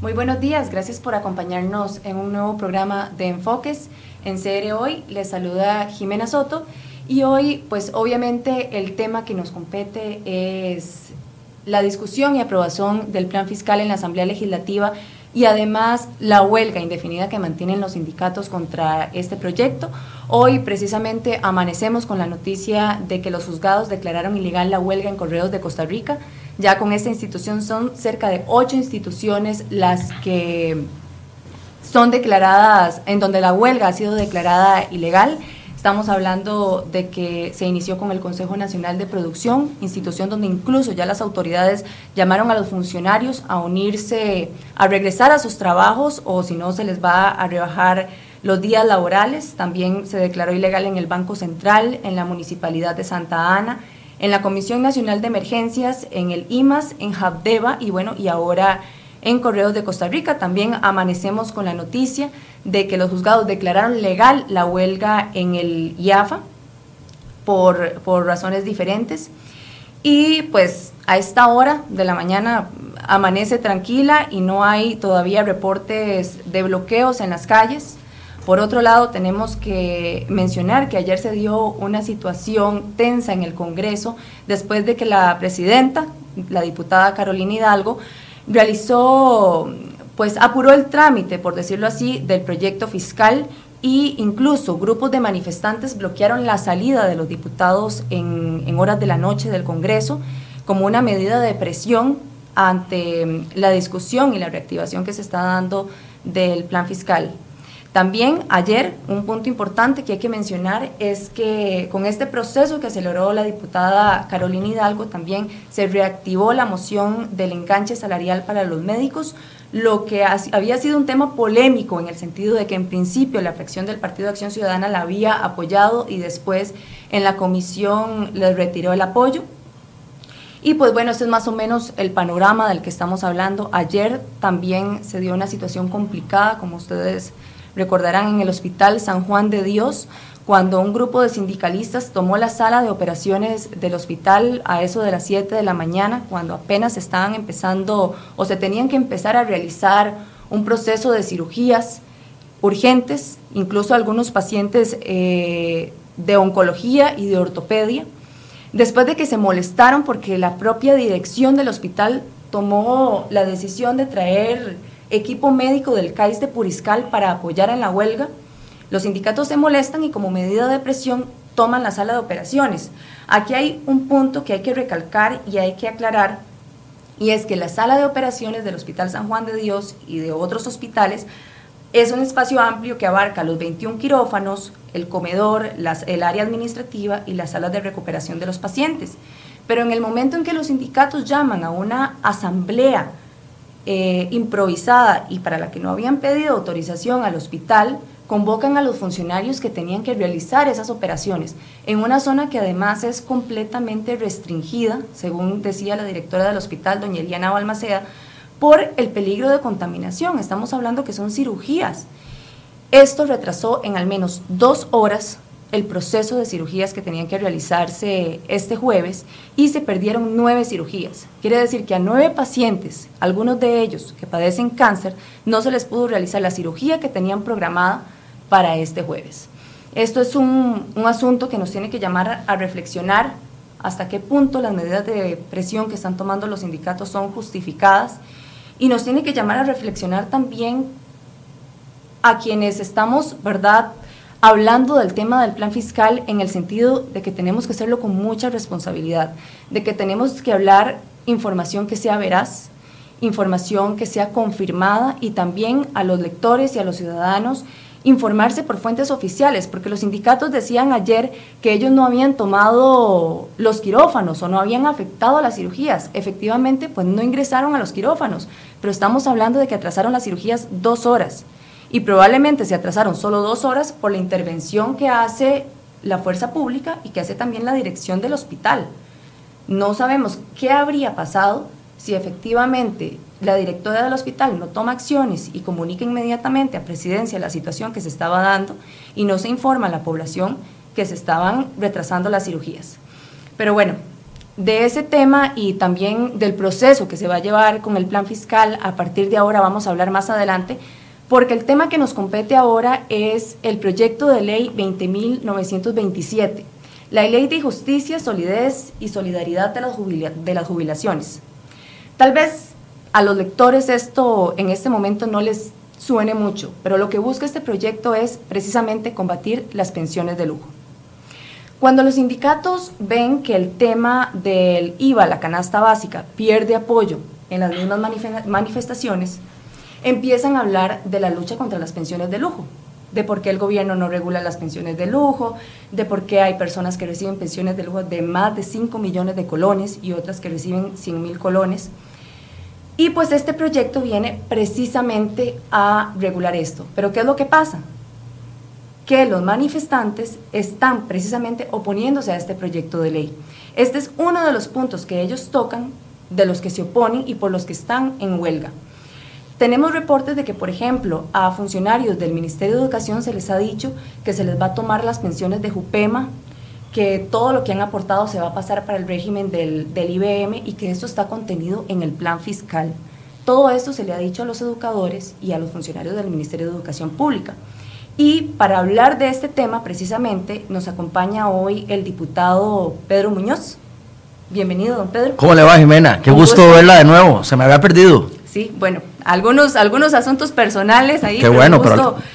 Muy buenos días, gracias por acompañarnos en un nuevo programa de Enfoques en CR Hoy. Les saluda Jimena Soto y hoy, pues obviamente el tema que nos compete es la discusión y aprobación del plan fiscal en la Asamblea Legislativa y además la huelga indefinida que mantienen los sindicatos contra este proyecto. Hoy precisamente amanecemos con la noticia de que los juzgados declararon ilegal la huelga en Correos de Costa Rica. Ya con esta institución son cerca de ocho instituciones las que son declaradas, en donde la huelga ha sido declarada ilegal. Estamos hablando de que se inició con el Consejo Nacional de Producción, institución donde incluso ya las autoridades llamaron a los funcionarios a unirse, a regresar a sus trabajos o si no se les va a rebajar los días laborales. También se declaró ilegal en el Banco Central, en la Municipalidad de Santa Ana, en la Comisión Nacional de Emergencias, en el IMAS, en Habdeba y bueno, y ahora en Correos de Costa Rica. También amanecemos con la noticia de que los juzgados declararon legal la huelga en el IAFA por, por razones diferentes. Y pues a esta hora de la mañana amanece tranquila y no hay todavía reportes de bloqueos en las calles. Por otro lado, tenemos que mencionar que ayer se dio una situación tensa en el Congreso después de que la presidenta, la diputada Carolina Hidalgo, realizó pues apuró el trámite, por decirlo así, del proyecto fiscal e incluso grupos de manifestantes bloquearon la salida de los diputados en, en horas de la noche del Congreso como una medida de presión ante la discusión y la reactivación que se está dando del plan fiscal. También ayer un punto importante que hay que mencionar es que con este proceso que aceleró la diputada Carolina Hidalgo también se reactivó la moción del enganche salarial para los médicos, lo que había sido un tema polémico en el sentido de que en principio la fracción del Partido de Acción Ciudadana la había apoyado y después en la comisión les retiró el apoyo. Y pues bueno, este es más o menos el panorama del que estamos hablando. Ayer también se dio una situación complicada, como ustedes recordarán, en el Hospital San Juan de Dios, cuando un grupo de sindicalistas tomó la sala de operaciones del hospital a eso de las 7 de la mañana, cuando apenas estaban empezando o se tenían que empezar a realizar un proceso de cirugías urgentes, incluso algunos pacientes eh, de oncología y de ortopedia, después de que se molestaron porque la propia dirección del hospital tomó la decisión de traer equipo médico del CAIS de Puriscal para apoyar en la huelga, los sindicatos se molestan y como medida de presión toman la sala de operaciones. Aquí hay un punto que hay que recalcar y hay que aclarar, y es que la sala de operaciones del Hospital San Juan de Dios y de otros hospitales es un espacio amplio que abarca los 21 quirófanos, el comedor, las, el área administrativa y las salas de recuperación de los pacientes. Pero en el momento en que los sindicatos llaman a una asamblea eh, improvisada y para la que no habían pedido autorización al hospital, convocan a los funcionarios que tenían que realizar esas operaciones en una zona que además es completamente restringida, según decía la directora del hospital, doña Eliana Balmaceda, por el peligro de contaminación. Estamos hablando que son cirugías. Esto retrasó en al menos dos horas el proceso de cirugías que tenían que realizarse este jueves y se perdieron nueve cirugías. Quiere decir que a nueve pacientes, algunos de ellos que padecen cáncer, no se les pudo realizar la cirugía que tenían programada para este jueves. Esto es un, asunto que nos tiene que llamar a reflexionar hasta qué punto las medidas de presión que están tomando los sindicatos son justificadas y nos tiene que llamar a reflexionar también a quienes estamos, ¿verdad?, hablando del tema del plan fiscal en el sentido de que tenemos que hacerlo con mucha responsabilidad, de que tenemos que hablar información que sea veraz, información que sea confirmada y también a los lectores y a los ciudadanos informarse por fuentes oficiales, porque los sindicatos decían ayer que ellos no habían tomado los quirófanos o no habían afectado a las cirugías. Efectivamente, pues no ingresaron a los quirófanos, pero estamos hablando de que atrasaron las cirugías dos horas y probablemente se atrasaron solo dos horas por la intervención que hace la fuerza pública y que hace también la dirección del hospital. No sabemos qué habría pasado si efectivamente la directora del hospital no toma acciones y comunica inmediatamente a presidencia la situación que se estaba dando y no se informa a la población que se estaban retrasando las cirugías. Pero bueno, de ese tema y también del proceso que se va a llevar con el plan fiscal, a partir de ahora vamos a hablar más adelante, porque el tema que nos compete ahora es el proyecto de ley 20.927, la ley de justicia, solidez y solidaridad de las, jubilaciones. Tal vez a los lectores esto en este momento no les suene mucho, pero lo que busca este proyecto es precisamente combatir las pensiones de lujo. Cuando los sindicatos ven que el tema del IVA, la canasta básica, pierde apoyo en las mismas manifestaciones, empiezan a hablar de la lucha contra las pensiones de lujo, de por qué el gobierno no regula las pensiones de lujo, de por qué hay personas que reciben pensiones de lujo de más de 5 millones de colones y otras que reciben 100 mil colones. Y pues este proyecto viene precisamente a regular esto. Pero ¿qué es lo que pasa? Que los manifestantes están precisamente oponiéndose a este proyecto de ley. Este es uno de los puntos que ellos tocan, de los que se oponen y por los que están en huelga. Tenemos reportes de que, por ejemplo, a funcionarios del Ministerio de Educación se les ha dicho que se les va a tomar las pensiones de Jupema, que todo lo que han aportado se va a pasar para el régimen del, del IBM y que esto está contenido en el plan fiscal. Todo esto se le ha dicho a los educadores y a los funcionarios del Ministerio de Educación Pública. Y para hablar de este tema, precisamente, nos acompaña hoy el diputado Pedro Muñoz. Bienvenido, don Pedro. ¿Cómo le va, Jimena? Qué gusto, verla de nuevo. Se me había perdido. Sí, bueno, algunos, algunos asuntos personales ahí. Qué bueno,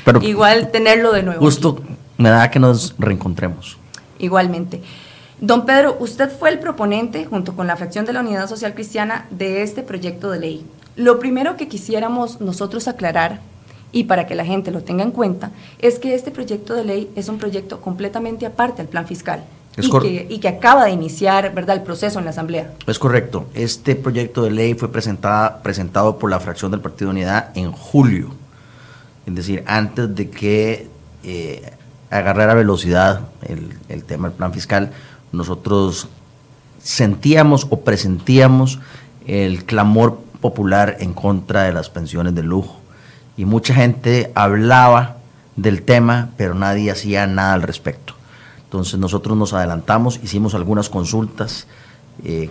pero, igual tenerlo de nuevo. Justo me da que nos reencontremos igualmente. Don Pedro, usted fue el proponente, junto con la fracción de la Unidad Social Cristiana, de este proyecto de ley. Lo primero que quisiéramos nosotros aclarar, y para que la gente lo tenga en cuenta, es que este proyecto de ley es un proyecto completamente aparte del plan fiscal. Y, que, y, que, acaba de iniciar ¿verdad? el proceso en la Asamblea. Es correcto. Este proyecto de ley fue presentada, presentado por la fracción del Partido de Unidad en julio, es decir, antes de que eh, agarrar a velocidad el, tema del plan fiscal, nosotros sentíamos o presentíamos el clamor popular en contra de las pensiones de lujo. Y mucha gente hablaba del tema, pero nadie hacía nada al respecto. Entonces nosotros nos adelantamos, hicimos algunas consultas eh,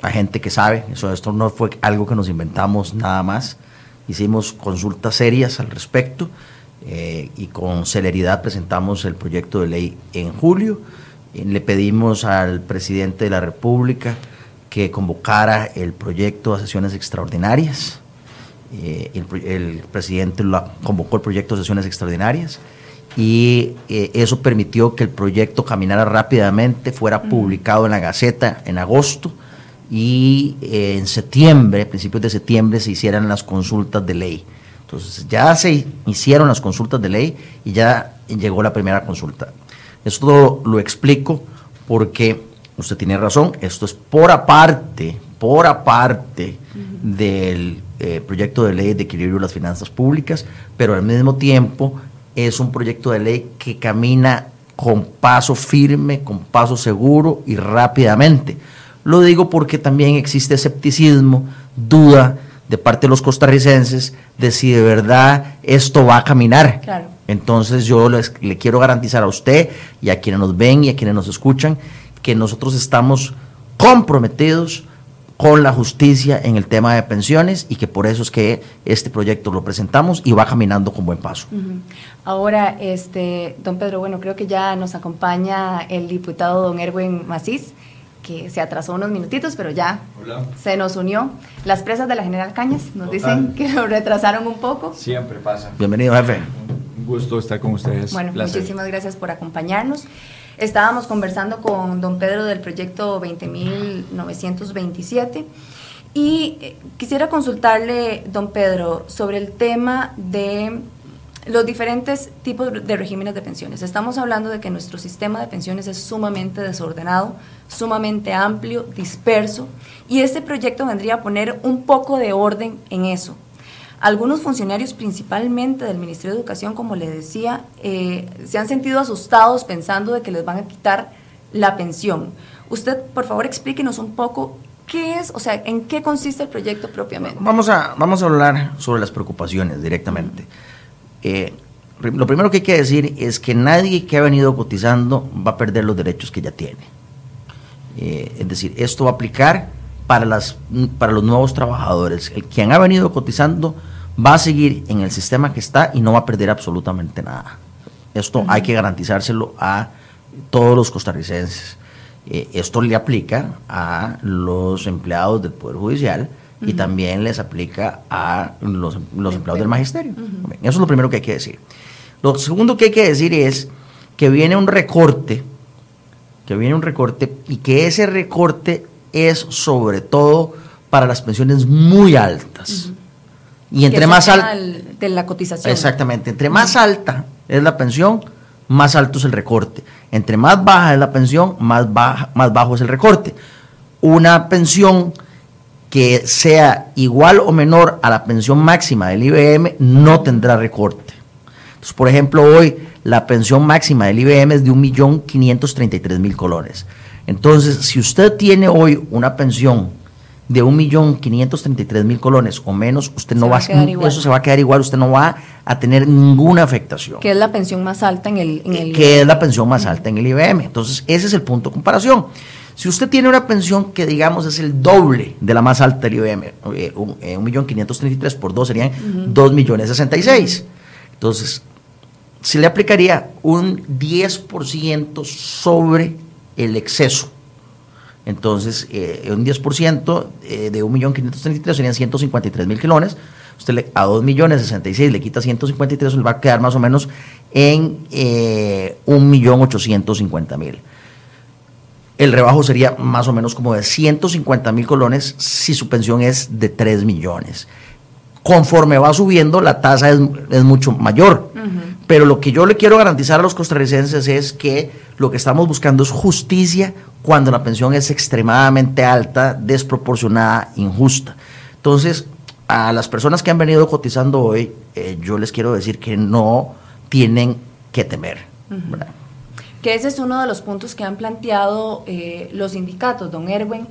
a, gente que sabe, eso, esto no fue algo que nos inventamos nada más, hicimos consultas serias al respecto eh, y con celeridad presentamos el proyecto de ley en julio. Eh, le pedimos al presidente de la República que convocara el proyecto a sesiones extraordinarias. Eh, el, presidente lo convocó el proyecto a sesiones extraordinarias y eso permitió que el proyecto caminara rápidamente, fuera publicado en la Gaceta en agosto y en septiembre, principios de septiembre, se hicieran las consultas de ley. Entonces ya se hicieron las consultas de ley y ya llegó la primera consulta. Esto lo, explico porque usted tiene razón, esto es por aparte, por aparte del eh, proyecto de ley de equilibrio de las finanzas públicas, pero al mismo tiempo es un proyecto de ley que camina con paso firme, con paso seguro y rápidamente. Lo digo porque también existe escepticismo, duda, de parte de los costarricenses de si de verdad esto va a caminar. Entonces yo les, le quiero garantizar a usted y a quienes nos ven y a quienes nos escuchan que nosotros estamos comprometidos con la justicia en el tema de pensiones y que por eso es que este proyecto lo presentamos y va caminando con buen paso. Ahora, este, don Pedro, bueno, creo que ya nos acompaña el diputado don Erwin Macís que se atrasó unos minutitos, pero ya se nos unió. Las presas de la General Cañas nos dicen que lo retrasaron un poco. Siempre pasa. Bienvenido, jefe. Un gusto estar con ustedes. Bueno, muchísimas gracias por acompañarnos. Estábamos conversando con don Pedro del proyecto 20.927 y eh, quisiera consultarle, don Pedro, sobre el tema de los diferentes tipos de regímenes de pensiones. Estamos hablando de que nuestro sistema de pensiones es sumamente desordenado, sumamente amplio, disperso, y este proyecto vendría a poner un poco de orden en eso. Algunos funcionarios, principalmente del Ministerio de Educación, como le decía, eh, se han sentido asustados pensando de que les van a quitar la pensión. Usted, por favor, explíquenos un poco qué es, o sea, en qué consiste el proyecto propiamente. Vamos a, vamos a hablar sobre las preocupaciones directamente. Eh, lo primero que hay que decir es que nadie que ha venido cotizando va a perder los derechos que ya tiene. Eh, es decir, esto va a aplicar para, las, para los nuevos trabajadores. El quien ha venido cotizando va a seguir en el sistema que está y no va a perder absolutamente nada. Esto hay que garantizárselo a todos los costarricenses. Eh, esto le aplica a los empleados del Poder Judicial y también les aplica a los, empleados del Magisterio. Eso es lo primero que hay que decir. Lo segundo que hay que decir es que viene un recorte, que viene un recorte y que ese recorte es sobre todo para las pensiones muy altas. Y entre más alta... De la cotización. Exactamente. Entre más alta es la pensión, más alto es el recorte. Entre más baja es la pensión, más, baja, más bajo es el recorte. Una pensión que sea igual o menor a la pensión máxima del IBM no tendrá recorte. Entonces, por ejemplo, hoy la pensión máxima del IBM es de 1.533.000 colones. Entonces, si usted tiene hoy una pensión de 1.533.000 colones o menos, usted no va a, eso se va a quedar igual, usted no va a tener ninguna afectación. Que es la pensión más alta en el, en el Que es la pensión más alta en el IBM. Entonces, ese es el punto de comparación. Si usted tiene una pensión que, digamos, es el doble de la más alta del IBM, eh, 1.533.000 eh, por 2 serían uh -huh. 2.066.000. Entonces, se le aplicaría un 10% sobre el exceso entonces, eh, un 10% eh, de 1.533.000 serían 153.000 kilones. Usted le, a 2.066 le quita 153, le va a quedar más o menos en eh, 1.850.000. El rebajo sería más o menos como de 150.000 colones si su pensión es de 3 millones. Conforme va subiendo, la tasa es, es mucho mayor. Uh -huh. Pero lo que yo le quiero garantizar a los costarricenses es que lo que estamos buscando es justicia cuando la pensión es extremadamente alta, desproporcionada, injusta. Entonces, a las personas que han venido cotizando hoy, eh, yo les quiero decir que no tienen que temer. Uh -huh. Que ese es uno de los puntos que han planteado eh, los sindicatos, don Erwin,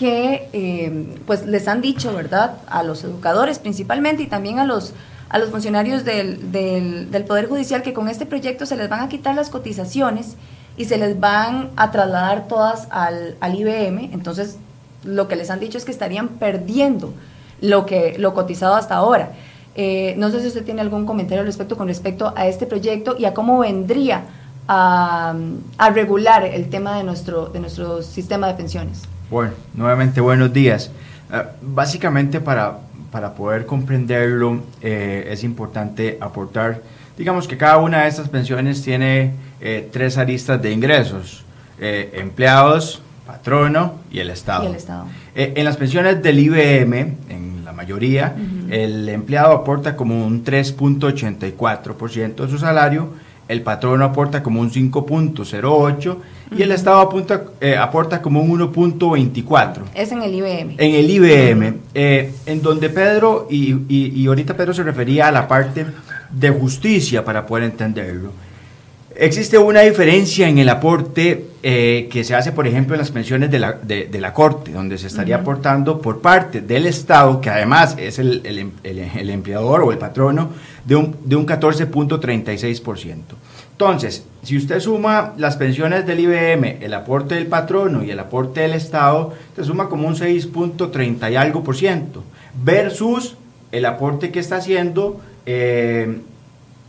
que eh, pues les han dicho, ¿verdad?, a los educadores principalmente y también a los, a los funcionarios del, del, Poder Judicial que con este proyecto se les van a quitar las cotizaciones y se les van a trasladar todas al, al, IBM. Entonces, lo que les han dicho es que estarían perdiendo lo, que, lo cotizado hasta ahora. Eh, no sé si usted tiene algún comentario al respecto con respecto a este proyecto y a cómo vendría a, a regular el tema de nuestro, de nuestro sistema de pensiones. Bueno, nuevamente buenos días. Uh, básicamente para, para poder comprenderlo eh, es importante aportar, digamos que cada una de estas pensiones tiene eh, tres aristas de ingresos, eh, empleados, patrono y el Estado. Y el Estado. Eh, en las pensiones del IBM, en la mayoría, uh -huh. el empleado aporta como un 3.84% de su salario, el patrono aporta como un 5.08% uh -huh. y el Estado apunta, eh, aporta como un 1.24%. Es en el IBM. En el IBM, eh, en donde Pedro, y, y, y ahorita Pedro se refería a la parte de justicia para poder entenderlo. Existe una diferencia en el aporte eh, que se hace, por ejemplo, en las pensiones de la, de, de la Corte, donde se estaría uh -huh. aportando por parte del Estado, que además es el, el, el, el empleador o el patrono, de un, de un 14.36%. Entonces, si usted suma las pensiones del IBM, el aporte del patrono y el aporte del Estado, se suma como un 6.30 y algo por ciento, versus el aporte que está haciendo eh,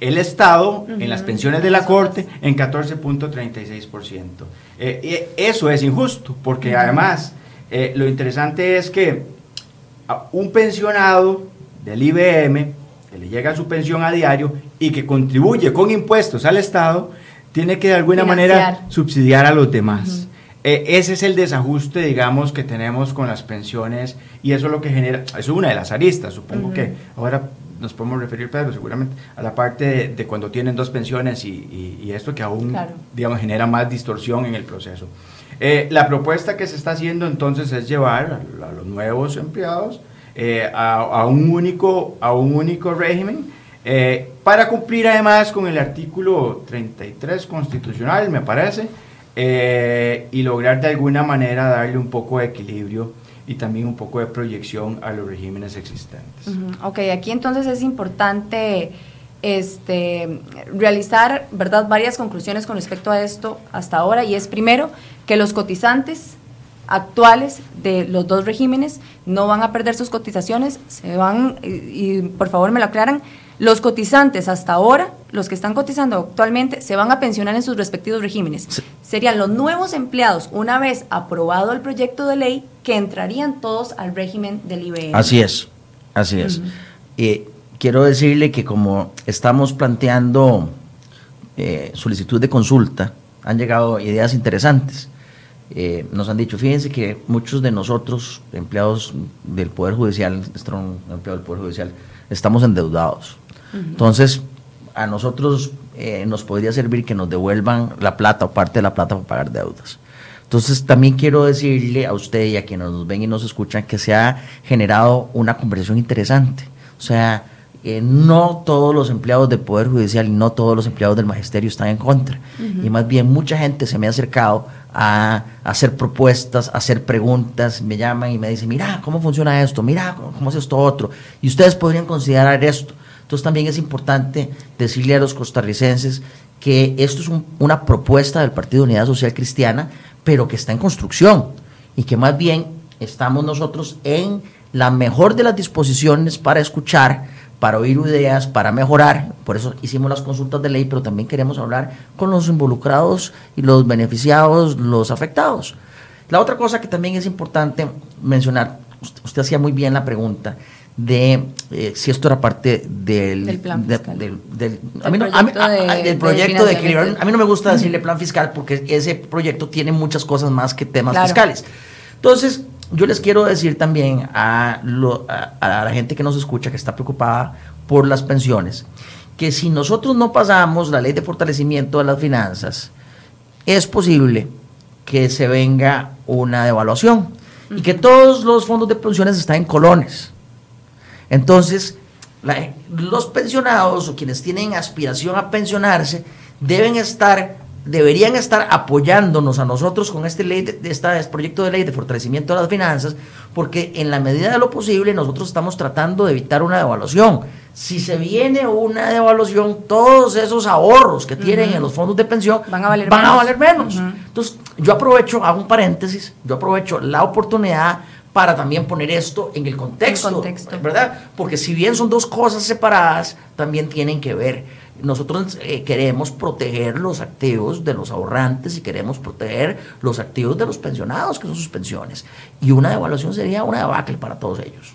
el Estado uh -huh. en las pensiones de la Corte en 14.36%. Eh, eso es injusto, porque uh -huh. además eh, lo interesante es que un pensionado del IBM, que le llega su pensión a diario y que contribuye con impuestos al Estado, tiene que de alguna Financiar. manera subsidiar a los demás. Uh -huh. Eh, ese es el desajuste, digamos, que tenemos con las pensiones y eso es lo que genera, eso es una de las aristas, supongo que ahora nos podemos referir, Pedro, seguramente a la parte de, de cuando tienen dos pensiones y, y, y esto que aún, claro. digamos, genera más distorsión en el proceso. Eh, la propuesta que se está haciendo entonces es llevar a, a los nuevos empleados eh, a, a, un único, a un único régimen eh, para cumplir además con el artículo 33 constitucional, me parece, y lograr de alguna manera darle un poco de equilibrio y también un poco de proyección a los regímenes existentes. Uh. Ok, aquí entonces es importante este, realizar ¿verdad? varias conclusiones con respecto a esto hasta ahora y es primero que los cotizantes actuales de los dos regímenes, no van a perder sus cotizaciones, se van, y, por favor me lo aclaran, los cotizantes hasta ahora, los que están cotizando actualmente, se van a pensionar en sus respectivos regímenes. Serían los nuevos empleados, una vez aprobado el proyecto de ley, que entrarían todos al régimen del IBM. Así es, así es. y quiero decirle que como estamos planteando eh, solicitud de consulta, han llegado ideas interesantes. Eh, nos han dicho, fíjense que muchos de nosotros, empleados del Poder Judicial, empleado del Poder Judicial, estamos endeudados. Entonces, a nosotros eh, nos podría servir que nos devuelvan la plata o parte de la plata para pagar deudas. Entonces, también quiero decirle a usted y a quienes nos ven y nos escuchan que se ha generado una conversación interesante. O sea, eh, no todos los empleados del Poder Judicial y no todos los empleados del Magisterio están en contra. Y más bien mucha gente se me ha acercado a, hacer propuestas, a hacer preguntas, me llaman y me dicen, mira, ¿cómo funciona esto? Mira, ¿cómo, es esto otro? Y ustedes podrían considerar esto. Entonces también es importante decirle a los costarricenses que esto es una propuesta del Partido Unidad Social Cristiana, pero que está en construcción y que más bien estamos nosotros en la mejor de las disposiciones para escuchar, para oír ideas, para mejorar. Por eso hicimos las consultas de ley, pero también queremos hablar con los involucrados y los beneficiados, los afectados. La otra cosa que también es importante mencionar, usted, hacía muy bien la pregunta de eh, si esto era parte del, del plan fiscal. del, proyecto de, equilibrio. A mí no me gusta decirle plan fiscal porque ese proyecto tiene muchas cosas más que temas fiscales. Entonces, yo les quiero decir también a, la gente que nos escucha, que está preocupada por las pensiones, que si nosotros no pasamos la ley de fortalecimiento de las finanzas, es posible que se venga una devaluación y que todos los fondos de pensiones están en colones. Entonces, los pensionados o quienes tienen aspiración a pensionarse deben estar deberían estar apoyándonos a nosotros con este, ley de, este proyecto de ley de fortalecimiento de las finanzas, porque en la medida de lo posible nosotros estamos tratando de evitar una devaluación. Si se viene una devaluación, todos esos ahorros que tienen en los fondos de pensión van a valer menos. A valer menos. Entonces, yo aprovecho, hago un paréntesis, yo aprovecho la oportunidad para también poner esto en el contexto, el contexto, ¿verdad? Porque si bien son dos cosas separadas, también tienen que ver nosotros eh, queremos proteger los activos de los ahorrantes y queremos proteger los activos de los pensionados, que son sus pensiones. Y una devaluación sería una debacle para todos ellos.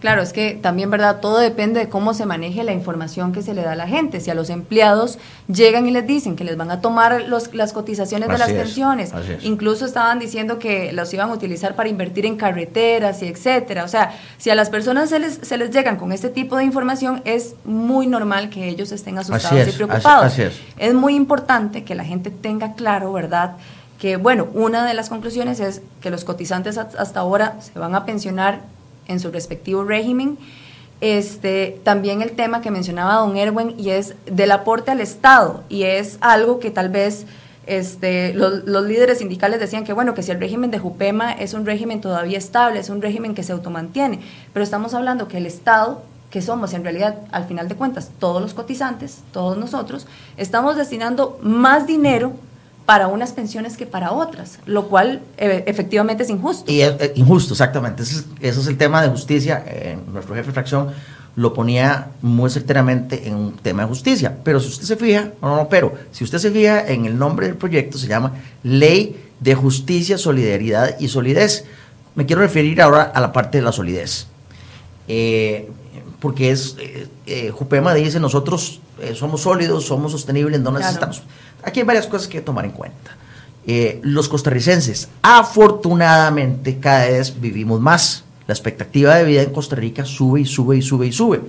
Claro, es que también, ¿verdad? Todo depende de cómo se maneje la información que se le da a la gente. Si a los empleados llegan y les dicen que les van a tomar los, las cotizaciones de las pensiones, incluso estaban diciendo que los iban a utilizar para invertir en carreteras y etcétera. O sea, si a las personas se les, se les llegan con este tipo de información, es muy normal que ellos estén asustados es, preocupados. es. muy importante que la gente tenga claro, ¿verdad? Que, bueno, una de las conclusiones es que los cotizantes hasta ahora se van a pensionar en su respectivo régimen. Este, también el tema que mencionaba don Erwin y es del aporte al Estado y es algo que tal vez este, los, los, líderes sindicales decían que bueno, que si el régimen de Jupema es un régimen todavía estable, es un régimen que se automantiene, pero estamos hablando que el Estado que somos en realidad, al final de cuentas, todos los cotizantes, todos nosotros, estamos destinando más dinero para unas pensiones que para otras, lo cual eh, efectivamente es injusto. Y es, injusto, exactamente. Ese es, el tema de justicia. Eh, nuestro jefe de fracción lo ponía muy certeramente en un tema de justicia. Pero si usted se fija, no, no, pero si usted se fija en el nombre del proyecto, se llama Ley de Justicia, Solidaridad y Solidez. Me quiero referir ahora a la parte de la solidez. Eh, porque es, eh, eh, Jupema dice, nosotros eh, somos sólidos, somos sostenibles, no necesitamos. Aquí hay varias cosas que tomar en cuenta. los costarricenses, afortunadamente, cada vez vivimos más. La expectativa de vida en Costa Rica sube y sube y sube y sube.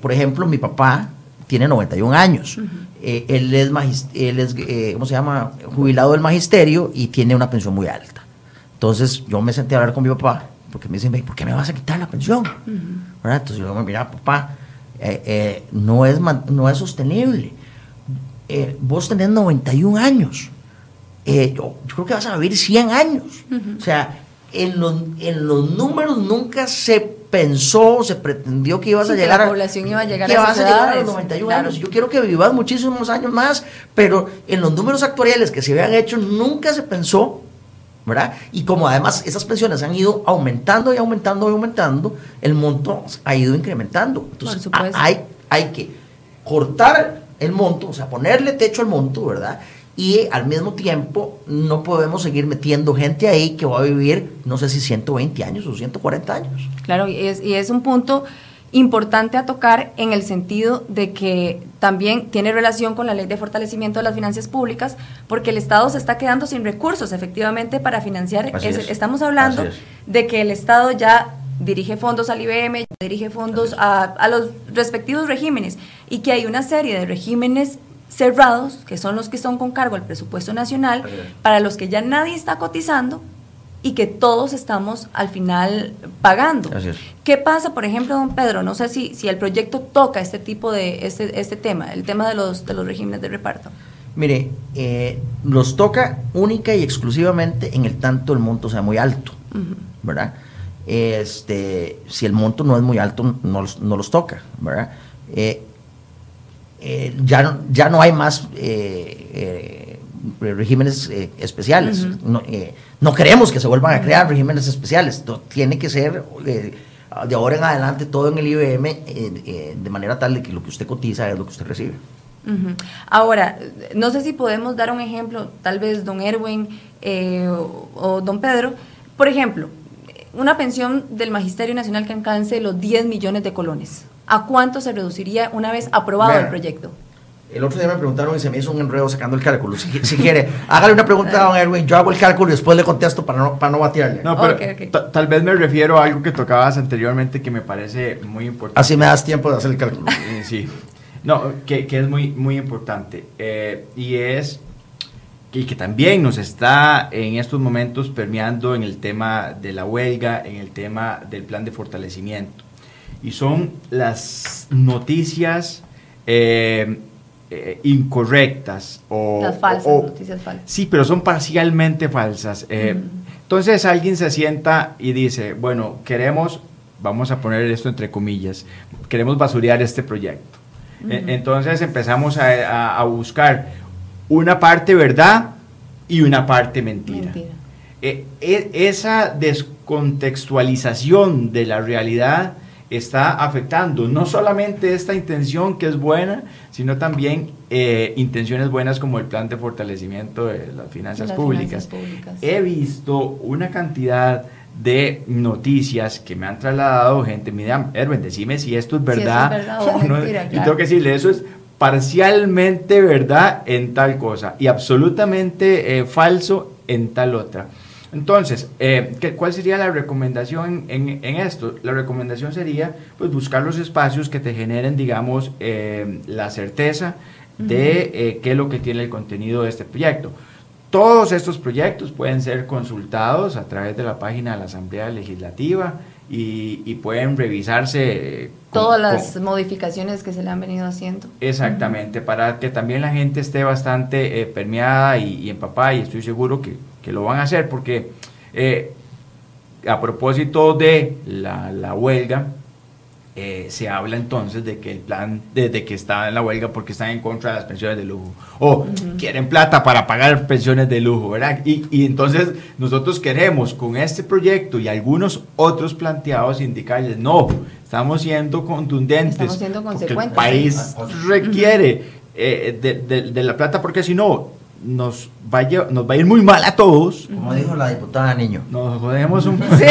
por ejemplo, mi papá tiene 91 años. él es, él es ¿cómo se llama? Jubilado del magisterio y tiene una pensión muy alta. Entonces, yo me senté a hablar con mi papá porque me dicen, ¿por qué me vas a quitar la pensión? Entonces yo me mira, papá, eh, eh, no, es, no es sostenible. Eh, vos tenés 91 años. Yo, creo que vas a vivir 100 años. O sea, en los, en los números nunca se pensó, se pretendió que ibas a llegar la población iba a llegar a, vas a, llegar a los 91 años. Yo quiero que vivas muchísimos años más, pero en los números actuales que se habían hecho nunca se pensó ¿verdad? Y como además esas pensiones han ido aumentando y aumentando y aumentando, el monto ha ido incrementando. Entonces, hay, hay que cortar el monto, o sea, ponerle techo al monto, ¿verdad? Y al mismo tiempo no podemos seguir metiendo gente ahí que va a vivir, no sé si 120 años o 140 años. Claro, y es, y es un punto importante a tocar en el sentido de que también tiene relación con la ley de fortalecimiento de las finanzas públicas, porque el Estado se está quedando sin recursos efectivamente para financiar. Estamos hablando de que el Estado ya dirige fondos al IBM, dirige fondos a, a, los respectivos regímenes y que hay una serie de regímenes cerrados, que son los que son con cargo al presupuesto nacional, para los que ya nadie está cotizando y que todos estamos al final pagando. ¿Qué pasa, por ejemplo, don Pedro? No sé si, si el proyecto toca este tipo de, este, este tema, el tema de los, de los regímenes de reparto. Mire, eh, los toca única y exclusivamente en el tanto el monto sea muy alto, ¿verdad? Este, si el monto no es muy alto, no los, no los toca, ¿verdad? Eh, eh, ya, no, ya no hay más regímenes especiales. No queremos que se vuelvan a crear regímenes especiales. Tiene que ser eh, de ahora en adelante todo en el IBM eh, eh, de manera tal de que lo que usted cotiza es lo que usted recibe. Ahora, no sé si podemos dar un ejemplo, tal vez don Erwin o, don Pedro. Por ejemplo, una pensión del Magisterio Nacional que alcance los 10 millones de colones. ¿A cuánto se reduciría una vez aprobado el proyecto? El otro día me preguntaron y se me hizo un enredo sacando el cálculo. Si, quiere, hágale una pregunta a don Erwin, yo hago el cálculo y después le contesto para no, para no batearle. No, pero tal vez me refiero a algo que tocabas anteriormente que me parece muy importante. Así me das tiempo de hacer el cálculo. Sí. No, que, que, es muy, muy importante. Eh, y es y que también nos está en estos momentos permeando en el tema de la huelga, en el tema del plan de fortalecimiento. Y son las noticias eh, eh, incorrectas o... Las falsas, noticias falsas. Sí, pero son parcialmente falsas. Eh, entonces alguien se sienta y dice, bueno, queremos, vamos a poner esto entre comillas, queremos basurear este proyecto. E, entonces empezamos a, buscar una parte verdad y una parte mentira. E, e, esa descontextualización de la realidad está afectando no solamente esta intención que es buena, sino también eh, intenciones buenas como el plan de fortalecimiento de las finanzas, públicas. He visto una cantidad de noticias que me han trasladado gente, mira, Erwin, decime si esto es verdad, o no. Y tengo que decirle, eso es parcialmente verdad en tal cosa y absolutamente eh, falso en tal otra. Entonces, eh, ¿cuál sería la recomendación en, esto? La recomendación sería pues, buscar los espacios que te generen, digamos, eh, la certeza de eh, qué es lo que tiene el contenido de este proyecto. Todos estos proyectos pueden ser consultados a través de la página de la Asamblea Legislativa y, pueden revisarse. Todas las modificaciones que se le han venido haciendo. Exactamente, para que también la gente esté bastante permeada y, y empapada y estoy seguro que que lo van a hacer, porque eh, a propósito de la, huelga, eh, se habla entonces de que el plan, desde que está en la huelga porque están en contra de las pensiones de lujo, o quieren plata para pagar pensiones de lujo, ¿verdad? Y, y, entonces nosotros queremos con este proyecto y algunos otros planteados indicarles, no, estamos siendo contundentes, estamos siendo consecuentes. el país requiere eh, de, de la plata porque si no, nos va, a, nos va a ir muy mal a todos. Como dijo la diputada Niño. Nos jodemos un sí,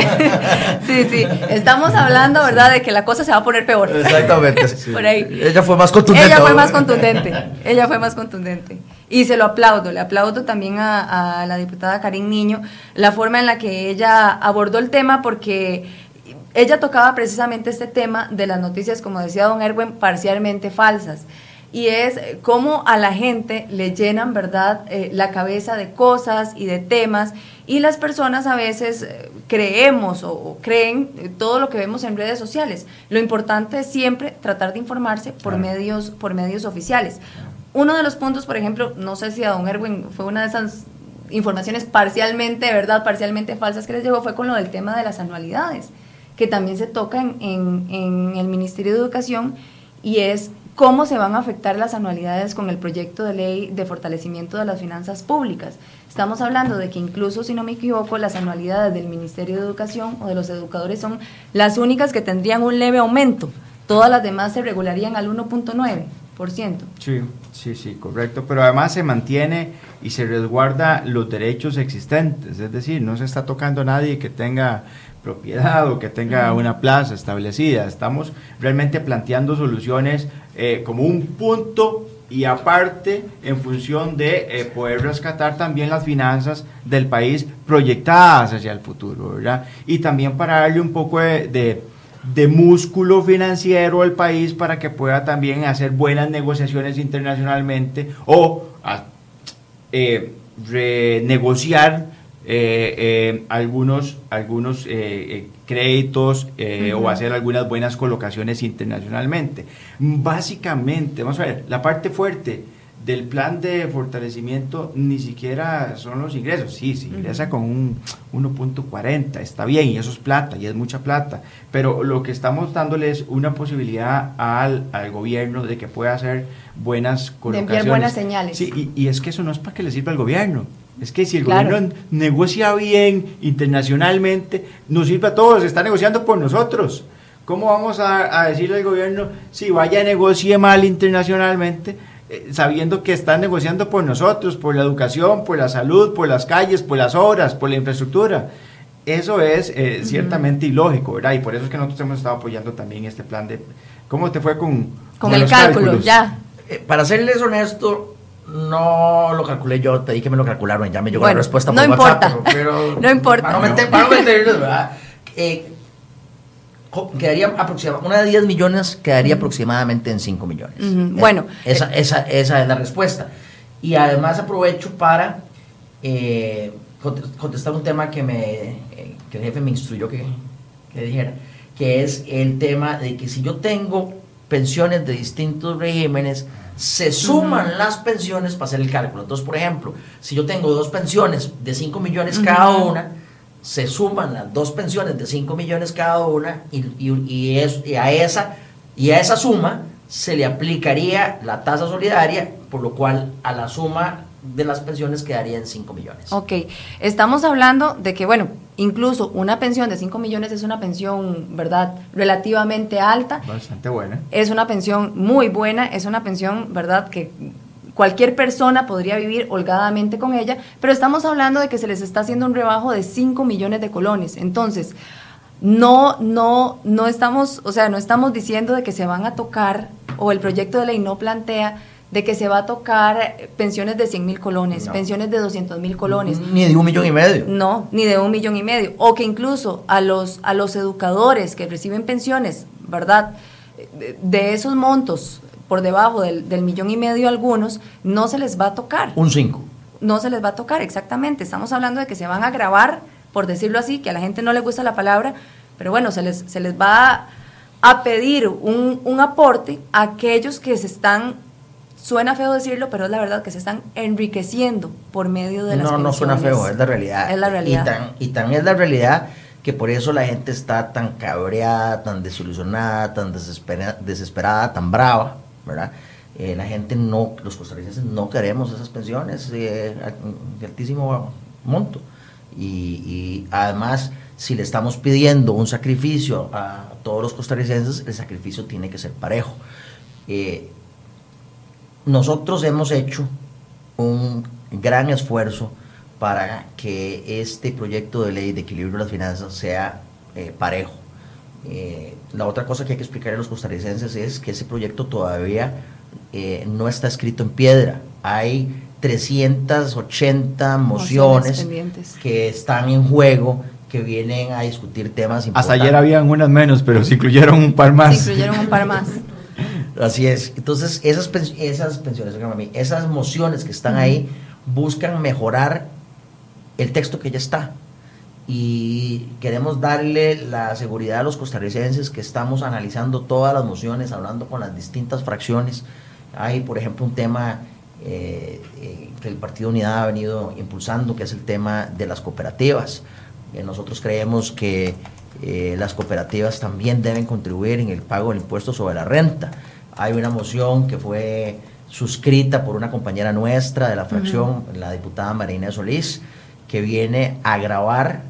sí, sí. Estamos hablando, ¿verdad?, de que la cosa se va a poner peor. Exactamente. Por ahí. Ella fue más contundente. Ella fue más contundente. Ella fue más contundente. Y se lo aplaudo. Le aplaudo también a, a la diputada Karin Niño la forma en la que ella abordó el tema porque ella tocaba precisamente este tema de las noticias, como decía don Erwin, parcialmente falsas y es cómo a la gente le llenan, ¿verdad?, eh, la cabeza de cosas y de temas y las personas a veces eh, creemos o, creen eh, todo lo que vemos en redes sociales. Lo importante es siempre tratar de informarse por, medios, por medios oficiales. Uno de los puntos, por ejemplo, no sé si a don Erwin fue una de esas informaciones parcialmente, ¿verdad?, parcialmente falsas que les llegó, fue con lo del tema de las anualidades, que también se toca en, en, en el Ministerio de Educación y es cómo se van a afectar las anualidades con el proyecto de ley de fortalecimiento de las finanzas públicas. Estamos hablando de que incluso, si no me equivoco, las anualidades del Ministerio de Educación o de los educadores son las únicas que tendrían un leve aumento. Todas las demás se regularían al 1.9%. Sí, sí, sí, correcto. Pero además se mantiene y se resguarda los derechos existentes. Es decir, no se está tocando a nadie que tenga propiedad o que tenga una plaza establecida. Estamos realmente planteando soluciones eh, como un punto y aparte en función de eh, poder rescatar también las finanzas del país proyectadas hacia el futuro, ¿verdad? Y también para darle un poco de, de, músculo financiero al país para que pueda también hacer buenas negociaciones internacionalmente o eh, renegociar eh, eh, algunos, algunos eh, créditos o hacer algunas buenas colocaciones internacionalmente. Básicamente, vamos a ver, la parte fuerte del plan de fortalecimiento ni siquiera son los ingresos. Sí, se ingresa con un 1.40, está bien, y eso es plata, y es mucha plata, pero lo que estamos dándole es una posibilidad al, al gobierno de que pueda hacer buenas colocaciones. De buenas señales. Sí, y, y es que eso no es para que le sirva al gobierno, es que si el gobierno negocia bien internacionalmente, nos sirve a todos, está negociando por nosotros. ¿Cómo vamos a, decirle al gobierno si vaya a negocie mal internacionalmente, eh, sabiendo que está negociando por nosotros, por la educación, por la salud, por las calles, por las obras, por la infraestructura? Eso es eh, ciertamente ilógico, ¿verdad? Y por eso es que nosotros hemos estado apoyando también este plan de... ¿Cómo te fue con, con, el cálculo? Ya. Eh, para serles honesto, no lo calculé yo, pedí que me lo calcularon, ya me llegó la respuesta por no WhatsApp. Pero, no importa. Para no, para ¿verdad? Eh, quedaría aproximadamente, una de 10 millones quedaría aproximadamente en 5 millones. bueno. Esa, esa, esa, es la respuesta. Y además aprovecho para eh, contestar un tema que, me, que el jefe me instruyó que, que dijera, que es el tema de que si yo tengo pensiones de distintos regímenes, se suman las pensiones para hacer el cálculo. Entonces, por ejemplo, si yo tengo dos pensiones de 5 millones cada una, se suman las dos pensiones de 5 millones cada una y, y, y, a esa, y a esa suma se le aplicaría la tasa solidaria, por lo cual a la suma de las pensiones quedaría en 5 millones. Ok, estamos hablando de que, bueno, incluso una pensión de 5 millones es una pensión, ¿verdad?, relativamente alta. Bastante buena. Es una pensión muy buena, es una pensión, ¿verdad?, que cualquier persona podría vivir holgadamente con ella, pero estamos hablando de que se les está haciendo un rebajo de 5 millones de colones. Entonces, no, no, no estamos, o sea, no estamos diciendo de que se van a tocar, o el proyecto de ley no plantea de que se va a tocar pensiones de 100 mil colones, pensiones de 200 mil colones. Ni de un millón y medio. No, ni de un millón y medio. O que incluso a los, a los educadores que reciben pensiones, ¿verdad? De, esos montos, por debajo del, del, millón y medio algunos, no se les va a tocar. Un 5. No se les va a tocar, exactamente. Estamos hablando de que se van a grabar, por decirlo así, que a la gente no le gusta la palabra, pero bueno, se les, se les va a, pedir un, un aporte a aquellos que se están Suena feo decirlo, pero es la verdad que se están enriqueciendo por medio de las No, no suena feo, es la realidad. Es la realidad. Y tan, y tan es la realidad que por eso la gente está tan cabreada, tan desilusionada, tan desesperada, desesperada tan brava, ¿verdad? Eh, la gente no, los costarricenses no queremos esas pensiones eh, de altísimo monto. Y, y, además, si le estamos pidiendo un sacrificio a todos los costarricenses, el sacrificio tiene que ser parejo. Eh, nosotros hemos hecho un gran esfuerzo para que este proyecto de ley de equilibrio de las finanzas sea eh, parejo. Eh, la otra cosa que hay que explicar a los costarricenses es que ese proyecto todavía eh, no está escrito en piedra. Hay 380 mociones, que están en juego que vienen a discutir temas importantes. Hasta ayer habían unas menos, pero se incluyeron un par más. Se incluyeron un par más. Así es. Entonces, esas, esas pensiones, esas mociones que están ahí buscan mejorar el texto que ya está. Y queremos darle la seguridad a los costarricenses que estamos analizando todas las mociones, hablando con las distintas fracciones. Hay, por ejemplo, un tema eh, eh, que el Partido Unidad ha venido impulsando, que es el tema de las cooperativas. Eh, nosotros creemos que las cooperativas también deben contribuir en el pago del impuesto sobre la renta hay una moción que fue suscrita por una compañera nuestra de la fracción, la diputada Marina Solís, que viene a agravar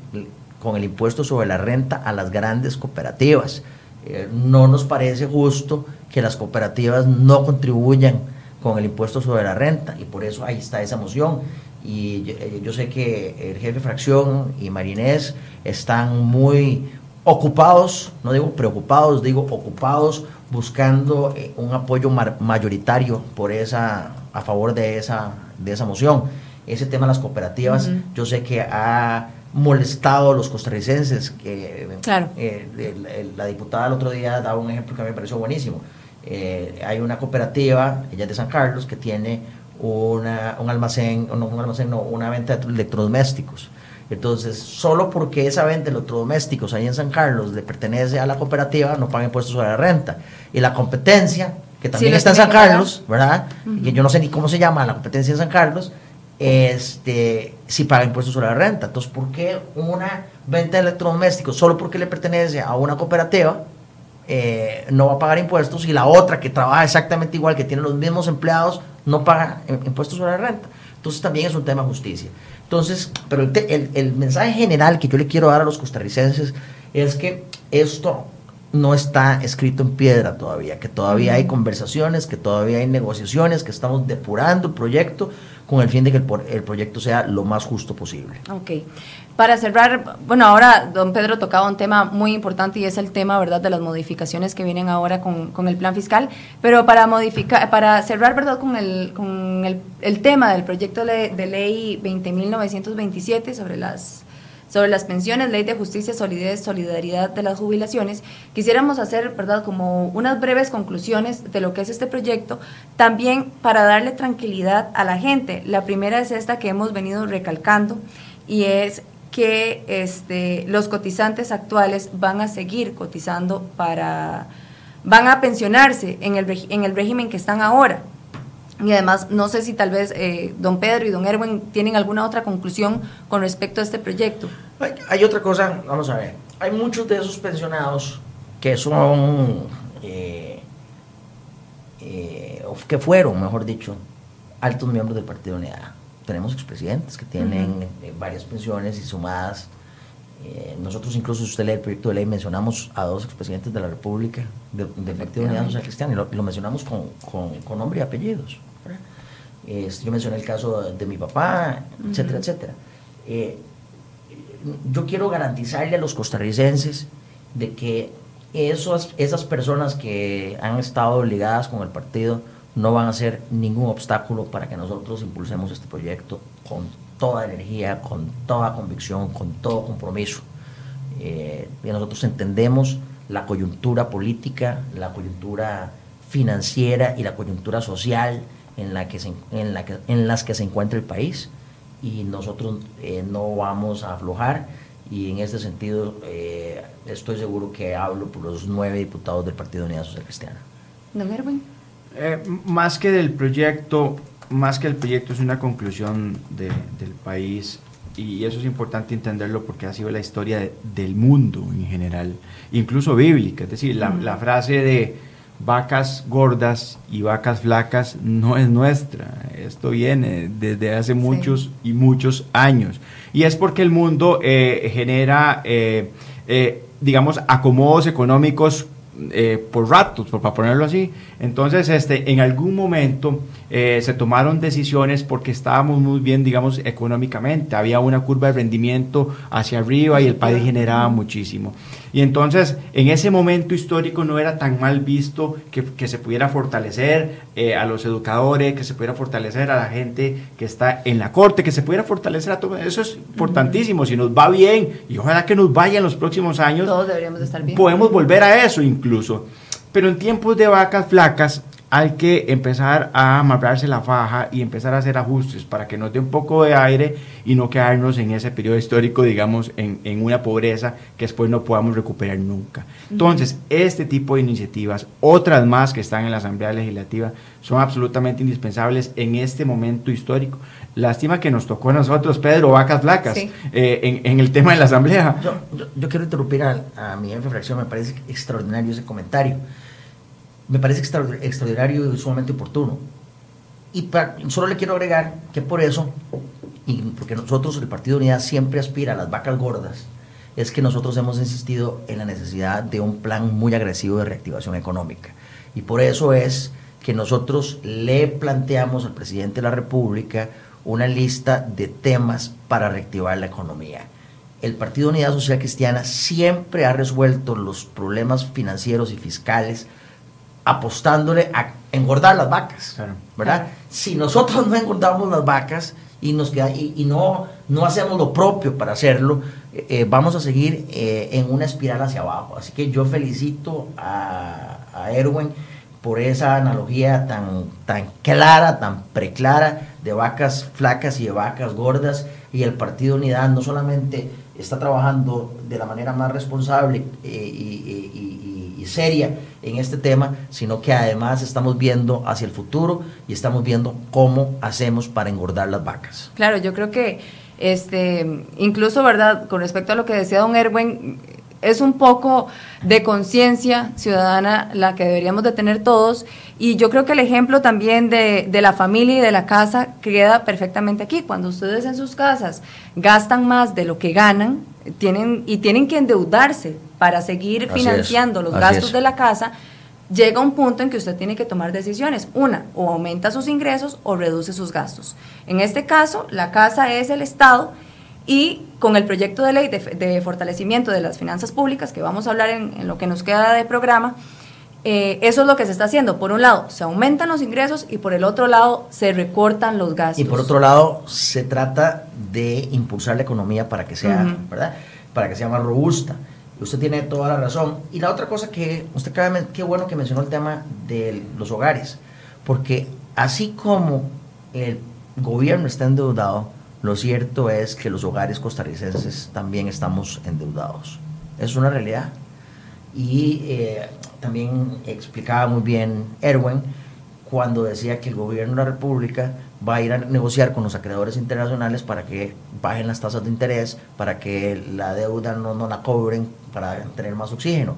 con el impuesto sobre la renta a las grandes cooperativas. Eh, no nos parece justo que las cooperativas no contribuyan con el impuesto sobre la renta y por eso ahí está esa moción. Y yo, eh, sé que el jefe de fracción y Marinés están muy ocupados, no digo preocupados, digo ocupados buscando eh, un apoyo mayoritario por esa, a favor de esa, de esa moción. Ese tema de las cooperativas, yo sé que ha molestado a los costarricenses. Que, claro. Eh, la diputada el otro día daba un ejemplo que a mí me pareció buenísimo. Eh, hay una cooperativa, ella es de San Carlos, que tiene una, un almacén, no, un almacén, no, una venta de electrodomésticos. Entonces, solo porque esa venta de electrodomésticos ahí en San Carlos le pertenece a la cooperativa, no paga impuestos sobre la renta. Y la competencia, que también está en San Carlos, ¿verdad? Que yo no sé ni cómo se llama la competencia en San Carlos, este, si paga impuestos sobre la renta. Entonces, ¿por qué una venta de electrodomésticos, solo porque le pertenece a una cooperativa, eh, no va a pagar impuestos y la otra que trabaja exactamente igual, que tiene los mismos empleados, no paga impuestos sobre la renta? Entonces, también es un tema de justicia. Entonces, pero el, el mensaje general que yo le quiero dar a los costarricenses es que esto no está escrito en piedra todavía, que todavía hay conversaciones, que todavía hay negociaciones, que estamos depurando el proyecto con el fin de que el, proyecto sea lo más justo posible. Ok. Para cerrar, bueno, ahora don Pedro tocaba un tema muy importante y es el tema, ¿verdad?, de las modificaciones que vienen ahora con, el plan fiscal, pero para modificar, para cerrar, ¿verdad?, con el, con el, tema del proyecto de, de ley 20.927 sobre las sobre las pensiones, ley de justicia, solidez, solidaridad de las jubilaciones, quisiéramos hacer, ¿verdad?, como unas breves conclusiones de lo que es este proyecto, también para darle tranquilidad a la gente. La primera es esta que hemos venido recalcando y es que este, los cotizantes actuales van a seguir cotizando para, van a pensionarse en el, en el régimen que están ahora. Y además, no sé si tal vez eh, don Pedro y don Erwin tienen alguna otra conclusión con respecto a este proyecto. Hay, otra cosa, vamos a ver. Hay muchos de esos pensionados que son, eh, eh, que fueron, mejor dicho, altos miembros del Partido Unidad. Tenemos expresidentes que tienen varias pensiones y sumadas. nosotros incluso, si usted lee el proyecto de ley, mencionamos a dos expresidentes de la República de, del Partido Unidad Social Cristiana y lo, mencionamos con, con, con nombre y apellidos yo mencioné el caso de, mi papá, etcétera, etcétera. Eh, yo quiero garantizarle a los costarricenses de que esos, esas personas que han estado ligadas con el partido no van a ser ningún obstáculo para que nosotros impulsemos este proyecto con toda energía, con toda convicción, con todo compromiso. Eh, nosotros entendemos la coyuntura política, la coyuntura financiera y la coyuntura social en, la que en las que se encuentra el país y nosotros eh, no vamos a aflojar y en este sentido eh, estoy seguro que hablo por los nueve diputados del Partido Unidad Social Cristiana. Don. Eh, más que del proyecto, más que el proyecto es una conclusión del país y eso es importante entenderlo porque ha sido la historia del mundo en general, incluso bíblica, es decir, la, la frase de vacas gordas y vacas flacas no es nuestra. Esto viene desde hace muchos y muchos años. Y es porque el mundo eh, genera, eh, eh, digamos, acomodos económicos por ratos, por, para ponerlo así. Entonces, este, en algún momento se tomaron decisiones porque estábamos muy bien, digamos, económicamente. Había una curva de rendimiento hacia arriba y el país generaba muchísimo. Y entonces, en ese momento histórico no era tan mal visto que, se pudiera fortalecer eh, a los educadores, que se pudiera fortalecer a la gente que está en la corte, que se pudiera fortalecer a todo. Eso es importantísimo. Si nos va bien, y ojalá que nos vaya en los próximos años, todos deberíamos estar bien. Podemos volver a eso incluso. Pero en tiempos de vacas flacas, hay que empezar a amarrarse la faja y empezar a hacer ajustes para que nos dé un poco de aire y no quedarnos en ese periodo histórico, digamos, en, en una pobreza que después no podamos recuperar nunca. Entonces, este tipo de iniciativas, otras más que están en la Asamblea Legislativa, son absolutamente indispensables en este momento histórico. Lástima que nos tocó a nosotros, Pedro, vacas flacas, eh, en, en, el tema de la Asamblea. Yo, yo, quiero interrumpir a, a mi jefe de fracción, me parece extraordinario ese comentario me parece extraordinario y sumamente oportuno. Y solo le quiero agregar que por eso, y porque nosotros, el Partido Unidad, siempre aspira a las vacas gordas, es que nosotros hemos insistido en la necesidad de un plan muy agresivo de reactivación económica. Y por eso es que nosotros le planteamos al presidente de la República una lista de temas para reactivar la economía. El Partido Unidad Social Cristiana siempre ha resuelto los problemas financieros y fiscales apostándole a engordar las vacas, ¿verdad? Si nosotros no engordamos las vacas y, nos, y, no, no hacemos lo propio para hacerlo, eh, eh, vamos a seguir eh, en una espiral hacia abajo. Así que yo felicito a, a Erwin por esa analogía tan, tan clara, tan preclara de vacas flacas y de vacas gordas. Y el Partido Unidad no solamente está trabajando de la manera más responsable eh, y, seria en este tema, sino que además estamos viendo hacia el futuro y estamos viendo cómo hacemos para engordar las vacas. Claro, yo creo que este, incluso, ¿verdad? Con respecto a lo que decía don Erwin, es un poco de conciencia ciudadana la que deberíamos de tener todos y yo creo que el ejemplo también de, la familia y de la casa queda perfectamente aquí. Cuando ustedes en sus casas gastan más de lo que ganan tienen, y tienen que endeudarse para seguir financiando los gastos de la casa, llega un punto en que usted tiene que tomar decisiones. Una, o aumenta sus ingresos o reduce sus gastos. En este caso, la casa es el Estado y con el proyecto de ley de, fortalecimiento de las finanzas públicas, que vamos a hablar en, lo que nos queda de programa, eh, eso es lo que se está haciendo. Por un lado, se aumentan los ingresos y por el otro lado, se recortan los gastos. Y por otro lado, se trata de impulsar la economía para que sea, ¿verdad? Para que sea más robusta. Usted tiene toda la razón. Y la otra cosa que usted cabe, qué bueno que mencionó el tema de los hogares, porque así como el gobierno está endeudado, lo cierto es que los hogares costarricenses también estamos endeudados. Es una realidad. Y eh, también explicaba muy bien Erwin cuando decía que el gobierno de la República va a ir a negociar con los acreedores internacionales para que bajen las tasas de interés, para que la deuda no, no la cobren, para tener más oxígeno.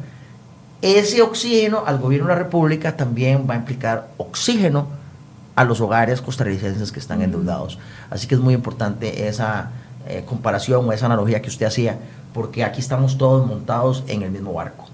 Ese oxígeno al gobierno de la República también va a implicar oxígeno a los hogares costarricenses que están endeudados. Así que es muy importante esa eh, comparación o esa analogía que usted hacía, porque aquí estamos todos montados en el mismo barco.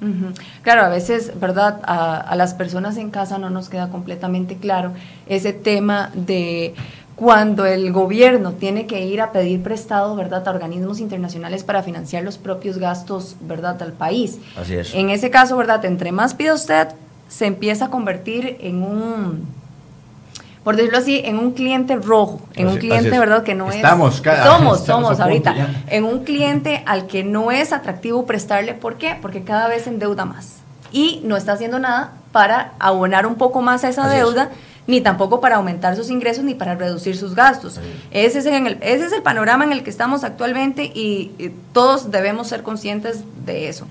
Claro, a veces, ¿verdad? A, a, las personas en casa no nos queda completamente claro ese tema de cuando el gobierno tiene que ir a pedir prestado, ¿verdad?, a organismos internacionales para financiar los propios gastos, ¿verdad?, al país. Así es. En ese caso, ¿verdad?, entre más pide usted, se empieza a convertir en un por decirlo así, en un cliente rojo, en un cliente, ¿verdad? Que no estamos, es... Cada, somos, somos ahorita. En un cliente al que no es atractivo prestarle. ¿Por qué? Porque cada vez endeuda más. Y no está haciendo nada para abonar un poco más a esa deuda, ni tampoco para aumentar sus ingresos, ni para reducir sus gastos. Ese es, el, ese es el panorama en el que estamos actualmente y todos debemos ser conscientes de eso.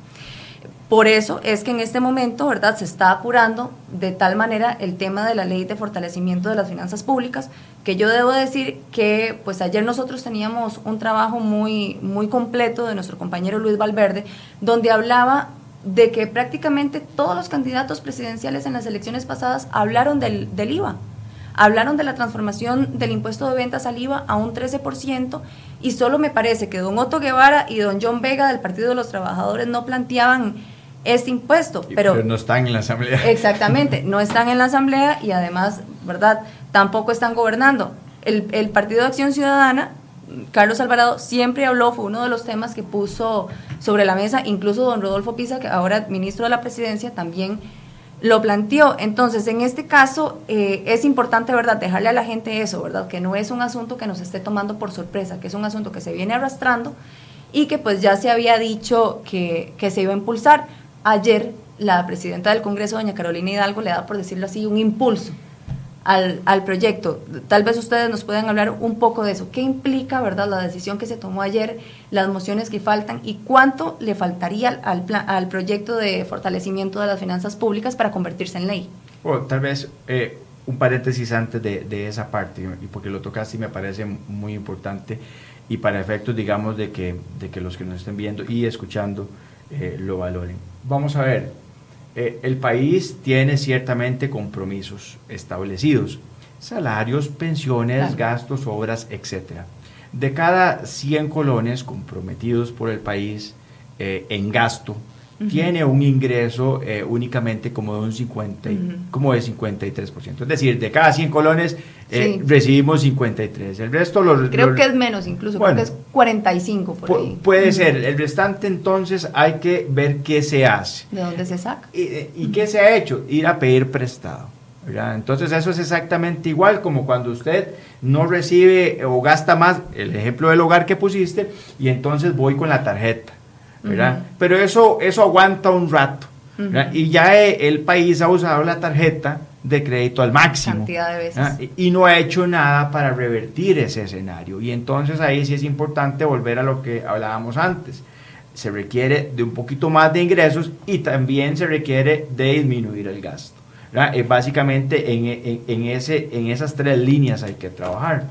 Por eso es que en este momento, ¿verdad?, se está apurando de tal manera el tema de la ley de fortalecimiento de las finanzas públicas, que yo debo decir que pues ayer nosotros teníamos un trabajo muy, muy completo de nuestro compañero Luis Valverde, donde hablaba de que prácticamente todos los candidatos presidenciales en las elecciones pasadas hablaron del, del IVA, hablaron de la transformación del impuesto de ventas al IVA a un 13% y solo me parece que don Otto Guevara y don John Vega del Partido de los Trabajadores no planteaban este impuesto. Pero, no están en la Asamblea. Exactamente, no están en la Asamblea y además, ¿verdad? Tampoco están gobernando. El, el Partido de Acción Ciudadana, Carlos Alvarado, siempre habló, fue uno de los temas que puso sobre la mesa, incluso don Rodolfo Pisa, que ahora ministro de la Presidencia, también lo planteó. Entonces, en este caso, eh, es importante, ¿verdad?, dejarle a la gente eso, ¿verdad?, que no es un asunto que nos esté tomando por sorpresa, que es un asunto que se viene arrastrando y que pues ya se había dicho que, que se iba a impulsar ayer la presidenta del Congreso, doña Carolina Hidalgo, le da, por decirlo así, un impulso al, al, proyecto. Tal vez ustedes nos puedan hablar un poco de eso. ¿Qué implica, verdad, la decisión que se tomó ayer, las mociones que faltan y cuánto le faltaría al, al proyecto de fortalecimiento de las finanzas públicas para convertirse en ley? Bueno, tal vez eh, un paréntesis antes de, de, esa parte, y porque lo tocaste y me parece muy importante, y para efectos, digamos, de que, de que los que nos estén viendo y escuchando eh, lo valoren. Vamos a ver, eh, el país tiene ciertamente compromisos establecidos, salarios, pensiones, gastos, obras, etc. De cada 100 colones comprometidos por el país eh, en gasto, tiene un ingreso eh, únicamente como de un 50, como de 53%. Es decir, de cada 100 colones eh, recibimos 53. El resto lo, Creo que es menos incluso, creo que es 45 por ahí. Puede ser. El restante entonces hay que ver qué se hace. ¿De dónde se saca? ¿Y, eh, y qué se ha hecho? Ir a pedir prestado. Entonces eso es exactamente igual como cuando usted no recibe o gasta más, el ejemplo del hogar que pusiste, y entonces voy con la tarjeta. Pero eso, eso aguanta un rato. Y ya el país ha usado la tarjeta de crédito al máximo. Cantidad de veces. Y no ha hecho nada para revertir ese escenario. Y entonces ahí sí es importante volver a lo que hablábamos antes. Se requiere de un poquito más de ingresos y también se requiere de disminuir el gasto. Eh, básicamente en, en, ese, en esas tres líneas hay que trabajar.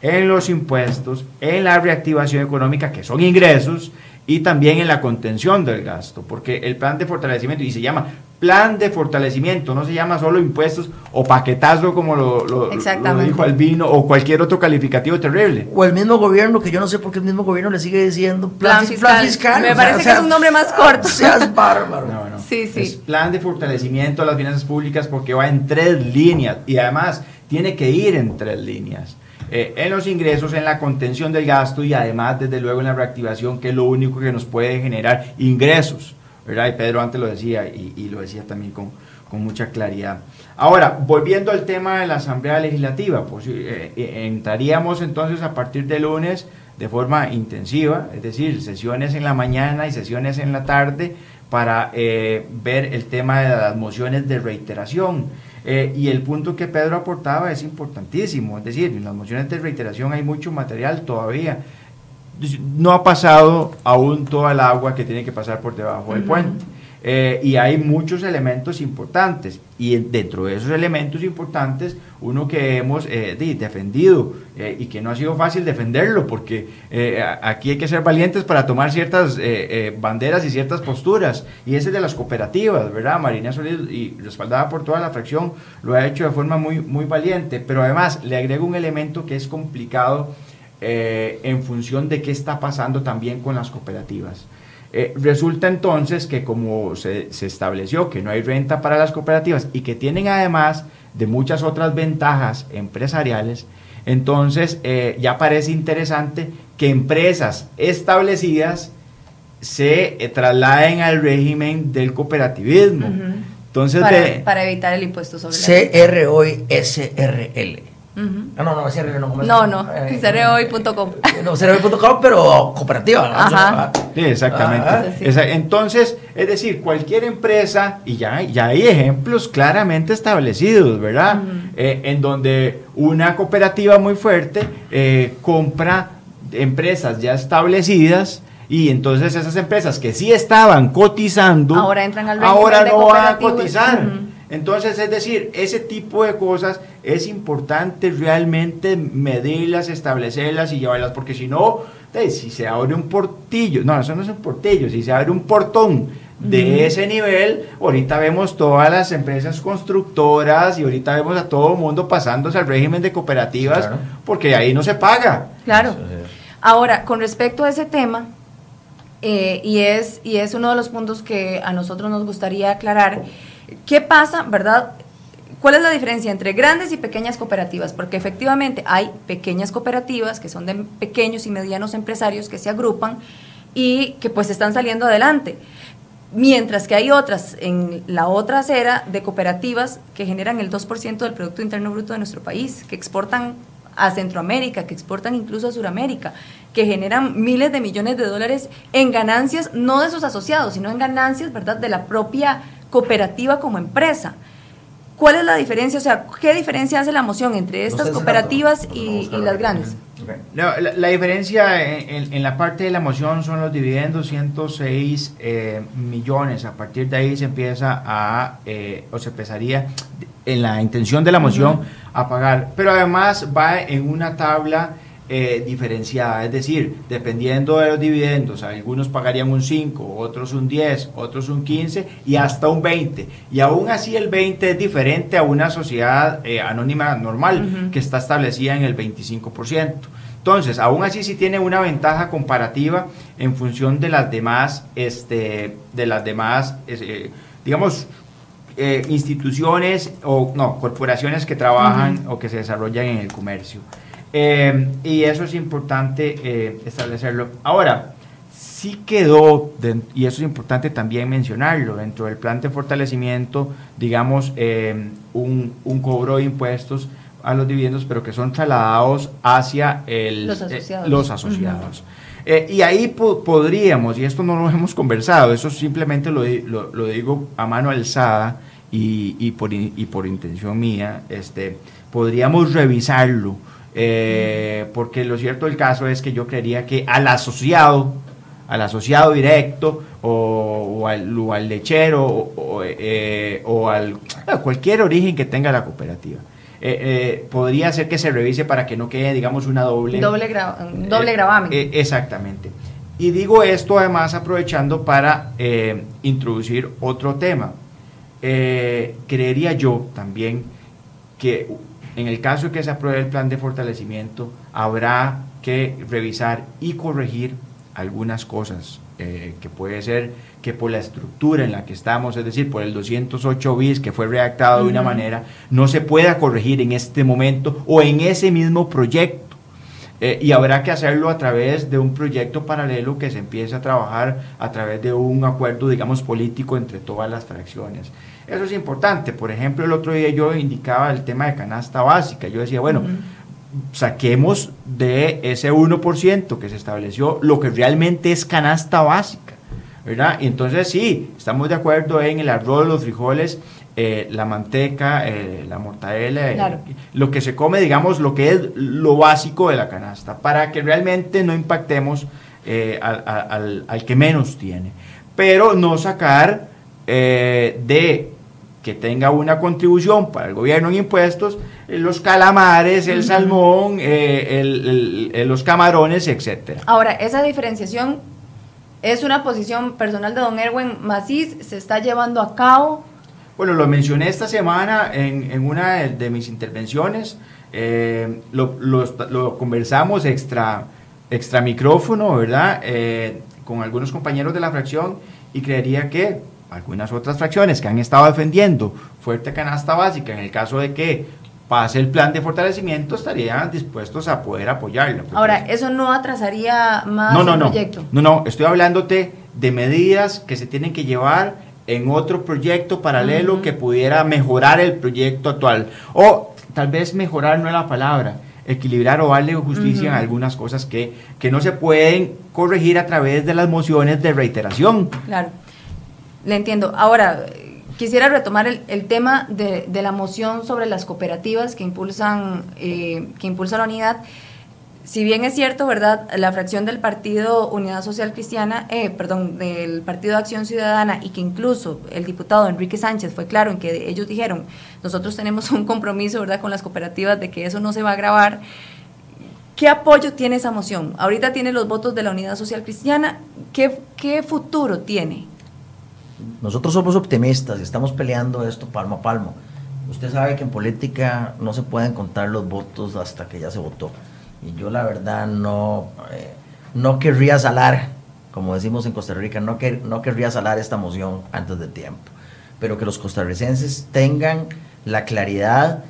En los impuestos, en la reactivación económica, que son ingresos, y también en la contención del gasto, porque el plan de fortalecimiento, y se llama plan de fortalecimiento, no se llama solo impuestos o paquetazo como lo, lo, dijo Albino o cualquier otro calificativo terrible. O el mismo gobierno, que yo no sé por qué el mismo gobierno le sigue diciendo plan, fiscal. Me parece que es un nombre más corto. Seas bárbaro. No, no. Sí, sí. Es plan de fortalecimiento de las finanzas públicas porque va en tres líneas y además tiene que ir en tres líneas. Eh, en los ingresos, en la contención del gasto y además, desde luego, en la reactivación, que es lo único que nos puede generar ingresos. ¿verdad? Y Pedro antes lo decía y, lo decía también con, con, mucha claridad. Ahora, volviendo al tema de la Asamblea Legislativa, pues eh, eh, entraríamos entonces a partir de lunes de forma intensiva, es decir, sesiones en la mañana y sesiones en la tarde para ver el tema de las mociones de reiteración eh, y el punto que Pedro aportaba es importantísimo, es decir, en las mociones de reiteración hay mucho material todavía. No ha pasado aún toda el agua que tiene que pasar por debajo del puente. Eh, y hay muchos elementos importantes. Y dentro de esos elementos importantes, uno que hemos eh, defendido eh, y que no ha sido fácil defenderlo, porque aquí hay que ser valientes para tomar ciertas banderas y ciertas posturas. Y ese de las cooperativas, ¿verdad? Marina Solís, y respaldada por toda la fracción, lo ha hecho de forma muy, muy valiente. Pero además le agrego un elemento que es complicado en función de qué está pasando también con las cooperativas. Eh, resulta entonces que como se, estableció que no hay renta para las cooperativas y que tienen además de muchas otras ventajas empresariales, entonces eh, ya parece interesante que empresas establecidas se eh, trasladen al régimen del cooperativismo. Entonces, para, para, evitar el impuesto sobre la SRL. Ah, no, no, CRO no. No, no, eh, cereoy.com. No, cereoy.com, pero cooperativa. Ajá. Sí, exactamente. Ah, entonces, es decir, cualquier empresa, y ya, ya hay ejemplos claramente establecidos, ¿verdad? Eh, en donde una cooperativa muy fuerte eh, compra empresas ya establecidas y entonces esas empresas que sí estaban cotizando, ahora entran al ahora no van a cotizar. Entonces, es decir, ese tipo de cosas es importante realmente medirlas, establecerlas y llevarlas, porque si no, si se abre un portillo, no, eso no es un portillo, si se abre un portón de ese nivel, ahorita vemos todas las empresas constructoras y ahorita vemos a todo el mundo pasándose al régimen de cooperativas, porque ahí no se paga. Claro. Ahora, con respecto a ese tema, eh, y, es, y es uno de los puntos que a nosotros nos gustaría aclarar, ¿Qué pasa, verdad? ¿Cuál es la diferencia entre grandes y pequeñas cooperativas? Porque efectivamente hay pequeñas cooperativas que son de pequeños y medianos empresarios que se agrupan y que pues están saliendo adelante. Mientras que hay otras en la otra acera de cooperativas que generan el 2% del Producto Interno Bruto de nuestro país, que exportan a Centroamérica, que exportan incluso a Sudamérica, que generan miles de millones de dólares en ganancias, no de sus asociados, sino en ganancias, ¿verdad?, de la propia cooperativa como empresa. ¿Cuál es la diferencia? O sea, ¿qué diferencia hace la moción entre estas cooperativas y, las grandes? la, diferencia en, la parte de la moción son los dividendos, 106 eh, millones. A partir de ahí se empieza a, eh, o se empezaría en la intención de la moción a pagar. Pero además va en una tabla eh, diferenciada, es decir, dependiendo de los dividendos, algunos pagarían un 5, otros un 10, otros un 15 y hasta un 20. Y aún así el 20 es diferente a una sociedad eh, anónima normal que está establecida en el 25%. Entonces, aún así sí tiene una ventaja comparativa en función de las demás, este, de las demás, eh, digamos, instituciones o no, corporaciones que trabajan o que se desarrollan en el comercio. Eh, y eso es importante eh, establecerlo. Ahora, sí quedó, y eso es importante también mencionarlo, dentro del plan de fortalecimiento, digamos, eh, un, un, cobro de impuestos a los dividendos, pero que son trasladados hacia el, los asociados. y ahí podríamos, y esto no lo hemos conversado, eso simplemente lo, lo, lo digo a mano alzada y, y, por, y por intención mía, este, podríamos revisarlo eh, porque lo cierto del caso es que yo creería que al asociado, al asociado directo o, al, lechero o, eh, al, cualquier origen que tenga la cooperativa. Eh, podría ser que se revise para que no quede, digamos, una doble... Doble, doble gravamen. exactamente. Y digo esto además aprovechando para introducir otro tema. creería yo también que en el caso de que se apruebe el plan de fortalecimiento, habrá que revisar y corregir algunas cosas eh, que puede ser que por la estructura en la que estamos, es decir, por el 208 bis que fue redactado de una manera, no se pueda corregir en este momento o en ese mismo proyecto. Eh, y habrá que hacerlo a través de un proyecto paralelo que se empiece a trabajar a través de un acuerdo, digamos, político entre todas las fracciones. Eso es importante. Por ejemplo, el otro día yo indicaba el tema de canasta básica. Yo decía, bueno, saquemos de ese 1% que se estableció lo que realmente es canasta básica. ¿verdad? Y entonces sí, estamos de acuerdo en el arroz, los frijoles, eh, la manteca, eh, la mortadela, lo que se come, digamos, lo que es lo básico de la canasta, para que realmente no impactemos eh, al, al, que menos tiene. Pero no sacar de que tenga una contribución para el gobierno en impuestos, eh, los calamares, el salmón, eh, los camarones, etcétera. Ahora, esa diferenciación es una posición personal de don Erwin Macís, se está llevando a cabo. Bueno, lo mencioné esta semana en, una de, mis intervenciones, eh, lo, conversamos extra, extra micrófono, ¿verdad? con algunos compañeros de la fracción y creería que algunas otras fracciones que han estado defendiendo fuerte canasta básica, en el caso de que pase el plan de fortalecimiento, estarían dispuestos a poder apoyarlo. Ahora, ¿eso no atrasaría más no, no, el no, proyecto? No, no, estoy hablándote de medidas que se tienen que llevar en otro proyecto paralelo que pudiera mejorar el proyecto actual. O tal vez mejorar no es la palabra, equilibrar o darle justicia en algunas cosas que, que no se pueden corregir a través de las mociones de reiteración. Claro. Le entiendo. Ahora, quisiera retomar el, tema de, la moción sobre las cooperativas que impulsan, eh, que impulsa la unidad. Si bien es cierto, ¿verdad? La fracción del Partido Unidad Social Cristiana, eh, perdón, del Partido de Acción Ciudadana y que incluso el diputado Enrique Sánchez fue claro en que ellos dijeron, nosotros tenemos un compromiso, ¿verdad?, con las cooperativas de que eso no se va a grabar. ¿Qué apoyo tiene esa moción? Ahorita tiene los votos de la Unidad Social Cristiana. ¿Qué, qué futuro tiene? Nosotros somos optimistas y estamos peleando esto palmo a palmo. Usted sabe que en política no se pueden contar los votos hasta que ya se votó. Y yo la verdad no, eh, no querría salar, como decimos en Costa Rica, no, que, no querría salar esta moción antes de tiempo. Pero que los costarricenses tengan la claridad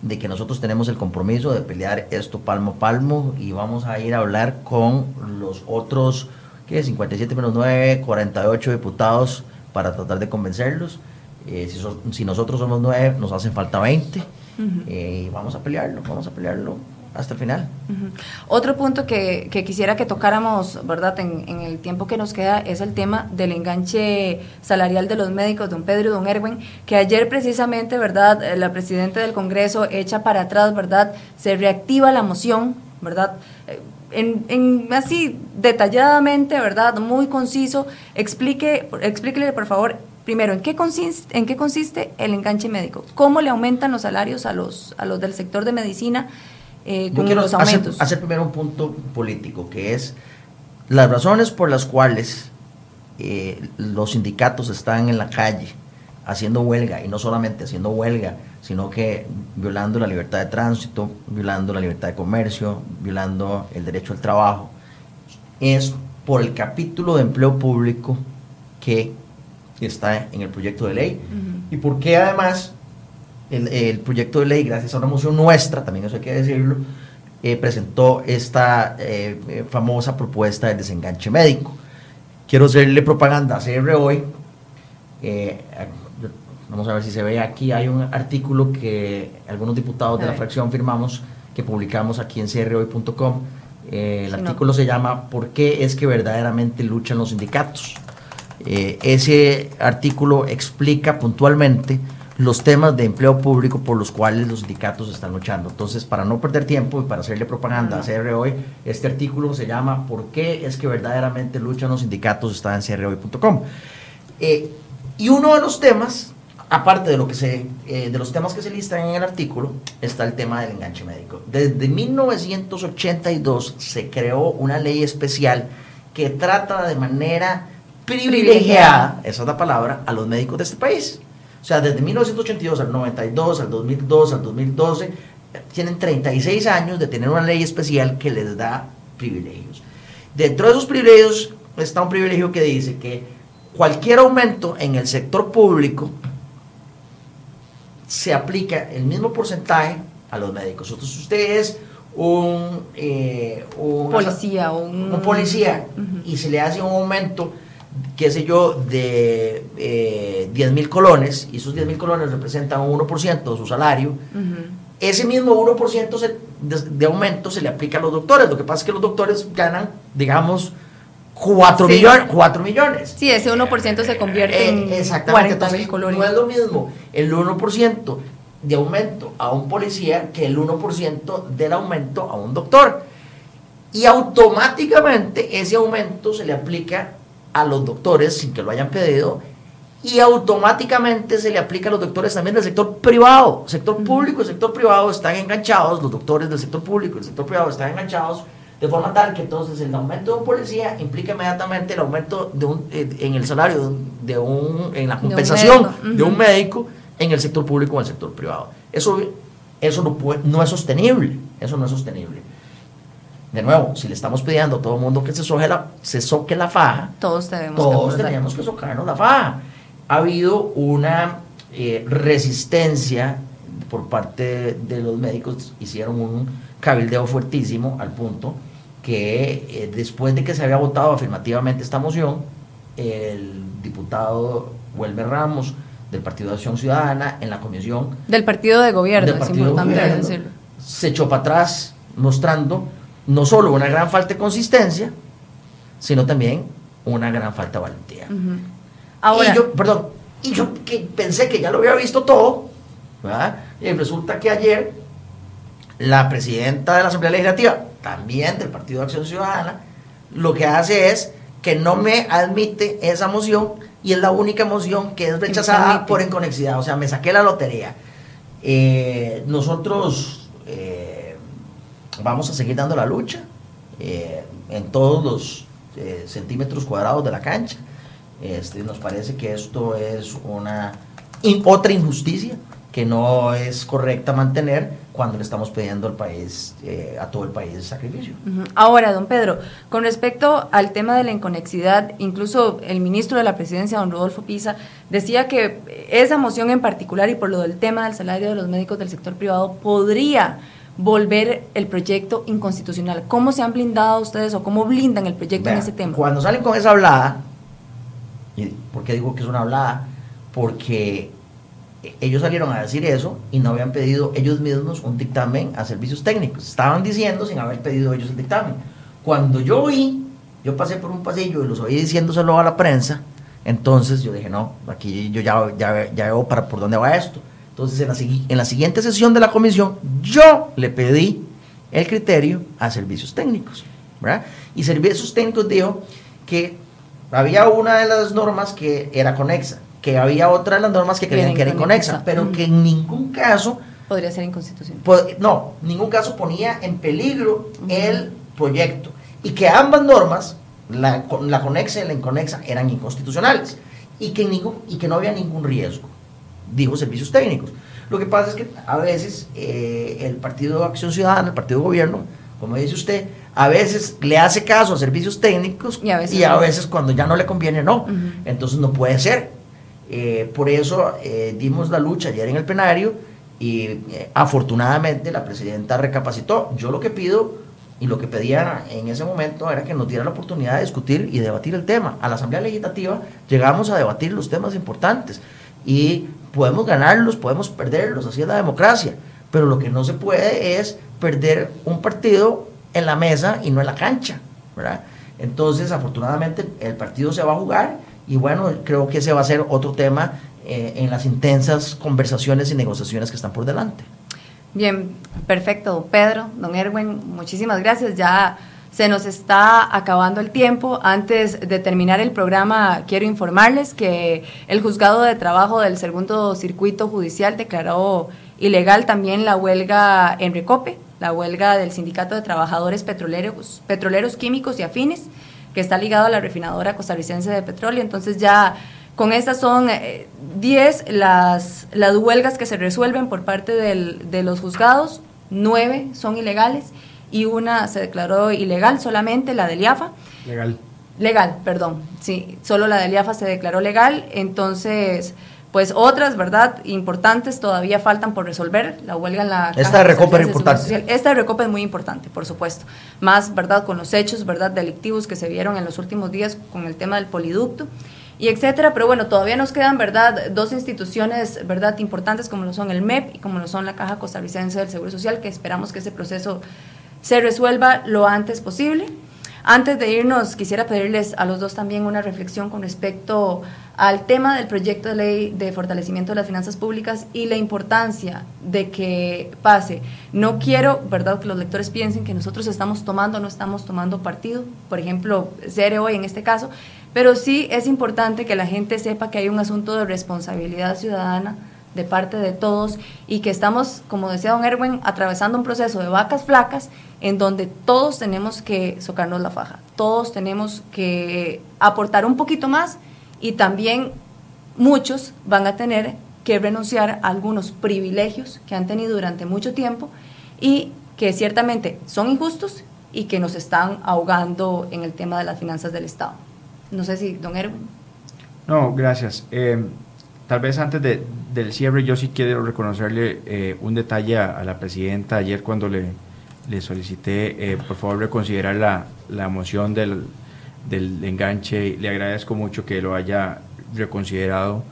de que nosotros tenemos el compromiso de pelear esto palmo a palmo y vamos a ir a hablar con los otros, ¿qué? 57 menos 9, 48 diputados para tratar de convencerlos. Eh, si, nosotros somos nueve, nos hacen falta 20 eh, y vamos a pelearlo, vamos a pelearlo hasta el final. Otro punto que, quisiera que tocáramos, ¿verdad?, en, el tiempo que nos queda es el tema del enganche salarial de los médicos, don Pedro y don Erwin, que ayer precisamente, ¿verdad?, eh, la presidenta del Congreso echa para atrás, ¿verdad?, se reactiva la moción, ¿verdad?, en, así detalladamente, ¿verdad? Muy conciso, explique, explíquele por favor, primero, ¿en qué, consiste, ¿en qué consiste el enganche médico? ¿Cómo le aumentan los salarios a los, a los del sector de medicina? eh, con los hacer, aumentos. hacer primero un punto político, que es las razones por las cuales eh, los sindicatos están en la calle haciendo huelga, y no solamente haciendo huelga, sino que violando la libertad de tránsito, violando la libertad de comercio, violando el derecho al trabajo, es por el capítulo de empleo público que está en el proyecto de ley y porque además el, el proyecto de ley, gracias a una moción nuestra, también eso hay que decirlo, eh, presentó esta eh, eh, famosa propuesta del desenganche médico. Quiero hacerle propaganda a CR hoy. eh, vamos a ver si se ve aquí. Hay un artículo que algunos diputados de la fracción firmamos, que publicamos aquí en crhoy.com. Eh, el Sí, no. artículo se llama ¿Por qué es que verdaderamente luchan los sindicatos? Eh, ese artículo explica puntualmente los temas de empleo público por los cuales los sindicatos están luchando. Entonces, para no perder tiempo y para hacerle propaganda a CR hoy, este artículo se llama ¿Por qué es que verdaderamente luchan los sindicatos? Está en crhoy.com. Eh, y uno de los temas, aparte de lo que se, eh, de los temas que se listan en el artículo, está el tema del enganche médico. Desde 1982 se creó una ley especial que trata de manera privilegiada, esa es la palabra, a los médicos de este país. O sea, desde 1982 al 92, al 2002, al 2012, eh, tienen 36 años de tener una ley especial que les da privilegios. Dentro de esos privilegios está un privilegio que dice que cualquier aumento en el sector público se aplica el mismo porcentaje a los médicos. Entonces, si usted es un, eh, un Policía o un- un policía y se le hace un aumento, qué sé yo, de eh, 10 mil colones, y esos 10 mil colones representan un 1% de su salario, ese mismo 1% se- de, de aumento se le aplica a los doctores. Lo que pasa es que los doctores ganan, digamos, 4, Sí. millones, 4 millones. Sí, ese 1% se convierte en Eh, exactamente. 40 mil colores. No es lo mismo el 1% de aumento a un policía que el 1% del aumento a un doctor. Y automáticamente ese aumento se le aplica a los doctores sin que lo hayan pedido y automáticamente se le aplica a los doctores también del sector privado. Sector público y sector privado están enganchados, los doctores del sector público y el sector privado están enganchados de forma tal que entonces el aumento de un policía implica inmediatamente el aumento de un, eh, en el salario de un, de un- en la De un compensación de un médico en el sector público o en el sector privado. Eso, eso no, puede- no es sostenible, eso no es sostenible. De nuevo, si le estamos pidiendo a todo el mundo que se soque la, se soque la faja, Todos debemos todos acordar. tenemos que socarnos la faja. Ha habido una eh, resistencia por parte de los médicos, hicieron un cabildeo fuertísimo al punto que eh, después de que se había votado afirmativamente esta moción, el diputado Huelmer Ramos del Partido de Acción Ciudadana en la comisión Del partido de gobierno, del es partido de importante gobierno, decirlo. se echó para atrás mostrando no solo una gran falta de consistencia, sino también una gran falta de valentía. Ahora, y yo, perdón, y yo que pensé que ya lo había visto todo, ¿verdad? Y resulta que ayer la presidenta de la Asamblea Legislativa, también del Partido de Acción Ciudadana, lo que hace es que no me admite esa moción y es la única moción que es rechazada por inconexidad, o sea, me saqué la lotería. Eh, nosotros eh, vamos a seguir dando la lucha eh, en todos los centímetros cuadrados de la cancha. Este, nos parece que esto es una in- otra injusticia que no es correcta mantener cuando le estamos pidiendo al país, eh, a todo el país sacrificio. Ahora, don Pedro, con respecto al tema de la inconexidad, incluso el ministro de la presidencia, don Rodolfo Pisa, decía que esa moción en particular y por lo del tema del salario de los médicos del sector privado podría volver el proyecto inconstitucional. ¿Cómo se han blindado ustedes o cómo blindan el proyecto en ese tema? Cuando salen con esa hablada, ¿y ¿por qué digo que es una hablada? Porque ellos salieron a decir eso y no habían pedido ellos mismos un dictamen a servicios técnicos. Estaban diciendo sin haber pedido ellos el dictamen. Cuando yo vi, yo pasé por un pasillo y los oí diciéndoselo a la prensa, entonces yo dije, no, aquí yo ya, ya, ya veo para por dónde va esto. Entonces en la, en la siguiente sesión de la comisión, yo le pedí el criterio a servicios técnicos. Y servicios técnicos dijo que había una de las normas que era conexa, que había otra de las normas que creían que era inconexa. pero que en ningún caso podría ser inconstitucional. no, ningún caso ponía en peligro el proyecto y que ambas normas, la, la conexa y la inconexa, eran inconstitucionales y que, ningún, y que no había ningún riesgo, dijo servicios técnicos. Lo que pasa es que a veces eh, el Partido de Acción Ciudadana, el Partido de Gobierno, como dice usted, a veces le hace caso a servicios técnicos y a veces, cuando ya no le conviene no. Entonces no puede ser. Eh, por eso eh, dimos la lucha ayer en el plenario y eh, afortunadamente la presidenta recapacitó. Yo lo que pido y lo que pedía en ese momento era que nos diera la oportunidad de discutir y debatir el tema. A la Asamblea Legislativa llegamos a debatir los temas importantes y podemos ganarlos, podemos perderlos, así es la democracia. Pero lo que no se puede es perder un partido en la mesa y no en la cancha. Entonces, afortunadamente, el partido se va a jugar y bueno, creo que ese va a ser otro tema eh, en las intensas conversaciones y negociaciones que están por delante. Bien, perfecto, Pedro, don Erwin, muchísimas gracias. Ya se nos está acabando el tiempo. Antes de terminar el programa, quiero informarles que el juzgado de trabajo del segundo circuito judicial declaró ilegal también la huelga en Recope la huelga del Sindicato de Trabajadores Petroleros, Petroleros Químicos y Afines, que está ligado a la refinadora costarricense de petróleo. Entonces ya con estas son 10 eh, las, las huelgas que se resuelven por parte de los juzgados, 9 son ilegales y una se declaró ilegal solamente, la del IAFA. Legal. Legal, perdón, sí, solo la del IAFA se declaró legal, entonces pues otras, ¿verdad? Importantes todavía faltan por resolver. La huelga en la... Esta de Recopa es importante. Esta Recopa es muy importante, por supuesto. Más, ¿verdad? Con los hechos, ¿verdad? Delictivos que se vieron en los últimos días con el tema del poliducto y etcétera. Pero bueno, todavía nos quedan, ¿verdad? Dos instituciones, ¿verdad? Importantes como lo son el MEP y como lo son la Caja Costarricense del Seguro Social, que esperamos que ese proceso se resuelva lo antes posible. Antes de irnos, quisiera pedirles a los dos también una reflexión con respecto al tema del proyecto de ley de fortalecimiento de las finanzas públicas y la importancia de que pase. No quiero, ¿verdad?, que los lectores piensen que nosotros estamos tomando o no estamos tomando partido, por ejemplo, ser hoy en este caso, pero sí es importante que la gente sepa que hay un asunto de responsabilidad ciudadana de parte de todos y que estamos, como decía don Erwin, atravesando un proceso de vacas flacas en donde todos tenemos que socarnos la faja, todos tenemos que aportar un poquito más y también muchos van a tener que renunciar a algunos privilegios que han tenido durante mucho tiempo y que ciertamente son injustos y que nos están ahogando en el tema de las finanzas del Estado. No sé si, don Erwin. No, gracias. Eh, tal vez antes de, del cierre, yo sí quiero reconocerle eh, un detalle a, la presidenta ayer cuando le, le solicité, eh, por favor, reconsiderar la, la moción del, del enganche. Le agradezco mucho que lo haya reconsiderado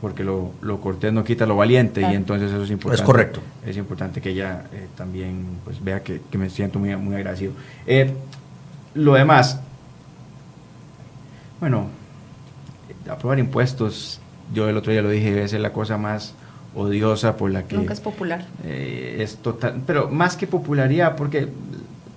porque lo, lo cortés no quita lo valiente y entonces eso es importante. Es correcto. Es importante que ella eh, también pues vea que, que, me siento muy, muy agradecido. lo demás, bueno, aprobar impuestos yo el otro día lo dije, debe ser la cosa más odiosa por la que... Nunca es popular. Eh, es total, pero más que popularidad, porque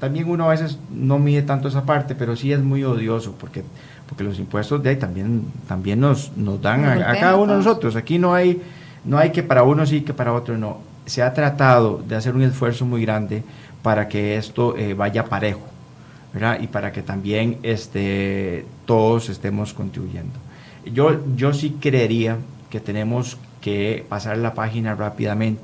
también uno a veces no mide tanto esa parte, pero sí es muy odioso, porque, porque los impuestos de ahí también, también nos, nos dan a, cada uno de nosotros. Aquí no hay, no hay que para uno sí, que para otro no. Se ha tratado de hacer un esfuerzo muy grande para que esto eh, vaya parejo, ¿verdad? Y para que también este, todos estemos contribuyendo. Yo, yo sí creería que tenemos que pasar la página rápidamente,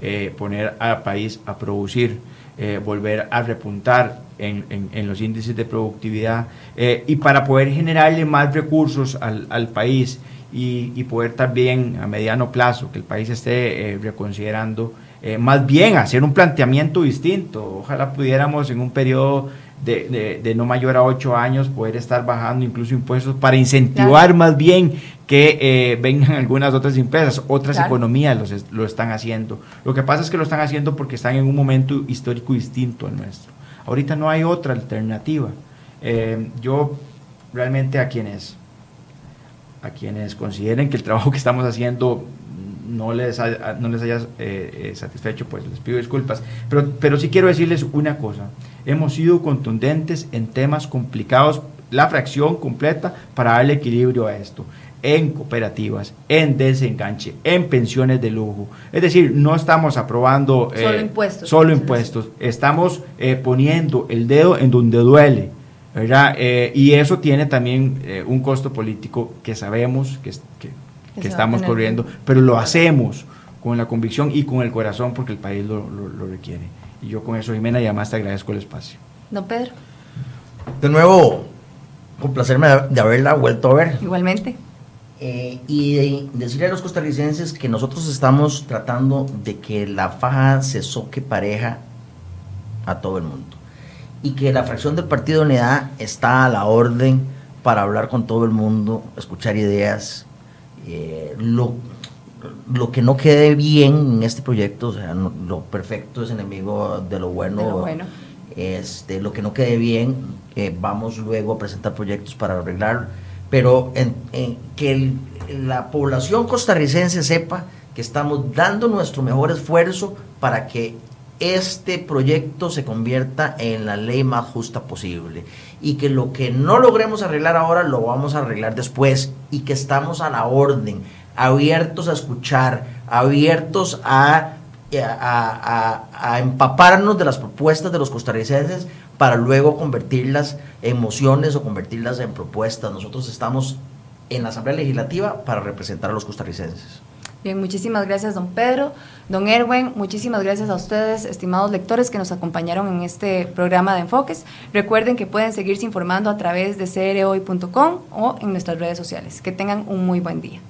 eh, poner al país a producir, eh, volver a repuntar en, en, los índices de productividad eh, y para poder generarle más recursos al, al país y, y, poder también a mediano plazo que el país esté reconsiderando, más bien hacer un planteamiento distinto. Ojalá pudiéramos en un periodo de, de, no mayor a ocho años poder estar bajando incluso impuestos para incentivar más bien que eh, vengan algunas otras empresas, otras economías los, lo están haciendo. Lo que pasa es que lo están haciendo porque están en un momento histórico distinto al nuestro. Ahorita no hay otra alternativa. Eh, yo realmente a quienes, a quienes consideren que el trabajo que estamos haciendo no les, no les haya eh, satisfecho, pues les pido disculpas. Pero, pero sí quiero decirles una cosa hemos sido contundentes en temas complicados, la fracción completa, para darle equilibrio a esto. en cooperativas, en desenganche, en pensiones de lujo. Es decir, no estamos aprobando solo impuestos. Solo impuestos. Estamos poniendo el dedo en donde duele. ¿verdad? y eso tiene también un costo político que sabemos que, que, estamos corriendo, pero lo hacemos con la convicción y con el corazón porque el país lo, lo requiere. Y yo con eso, Jimena, y además te agradezco el espacio. Don Pedro. De nuevo, un placerme de haberla vuelto a ver. Igualmente. Eh, y decirle a los costarricenses que nosotros estamos tratando de que la faja se soque pareja a todo el mundo. Y que la fracción del Partido de Unidad está a la orden para hablar con todo el mundo, escuchar ideas. Eh, lo, lo que no quede bien en este proyecto, o sea, lo perfecto es enemigo de lo bueno. De lo bueno. Este, lo que no quede bien, eh, vamos luego a presentar proyectos para arreglarlo. Pero en, que la población costarricense sepa que estamos dando nuestro mejor esfuerzo para que este proyecto se convierta en la ley más justa posible y que lo que no logremos arreglar ahora lo vamos a arreglar después y que estamos a la orden abiertos a escuchar, abiertos a, empaparnos de las propuestas de los costarricenses para luego convertirlas en mociones o convertirlas en propuestas. Nosotros estamos en la Asamblea Legislativa para representar a los costarricenses. Bien, muchísimas gracias, don Pedro. Don Erwin, muchísimas gracias a ustedes, estimados lectores que nos acompañaron en este programa de Enfoques. Recuerden que pueden seguirse informando a través de crhoy.com o en nuestras redes sociales. Que tengan un muy buen día.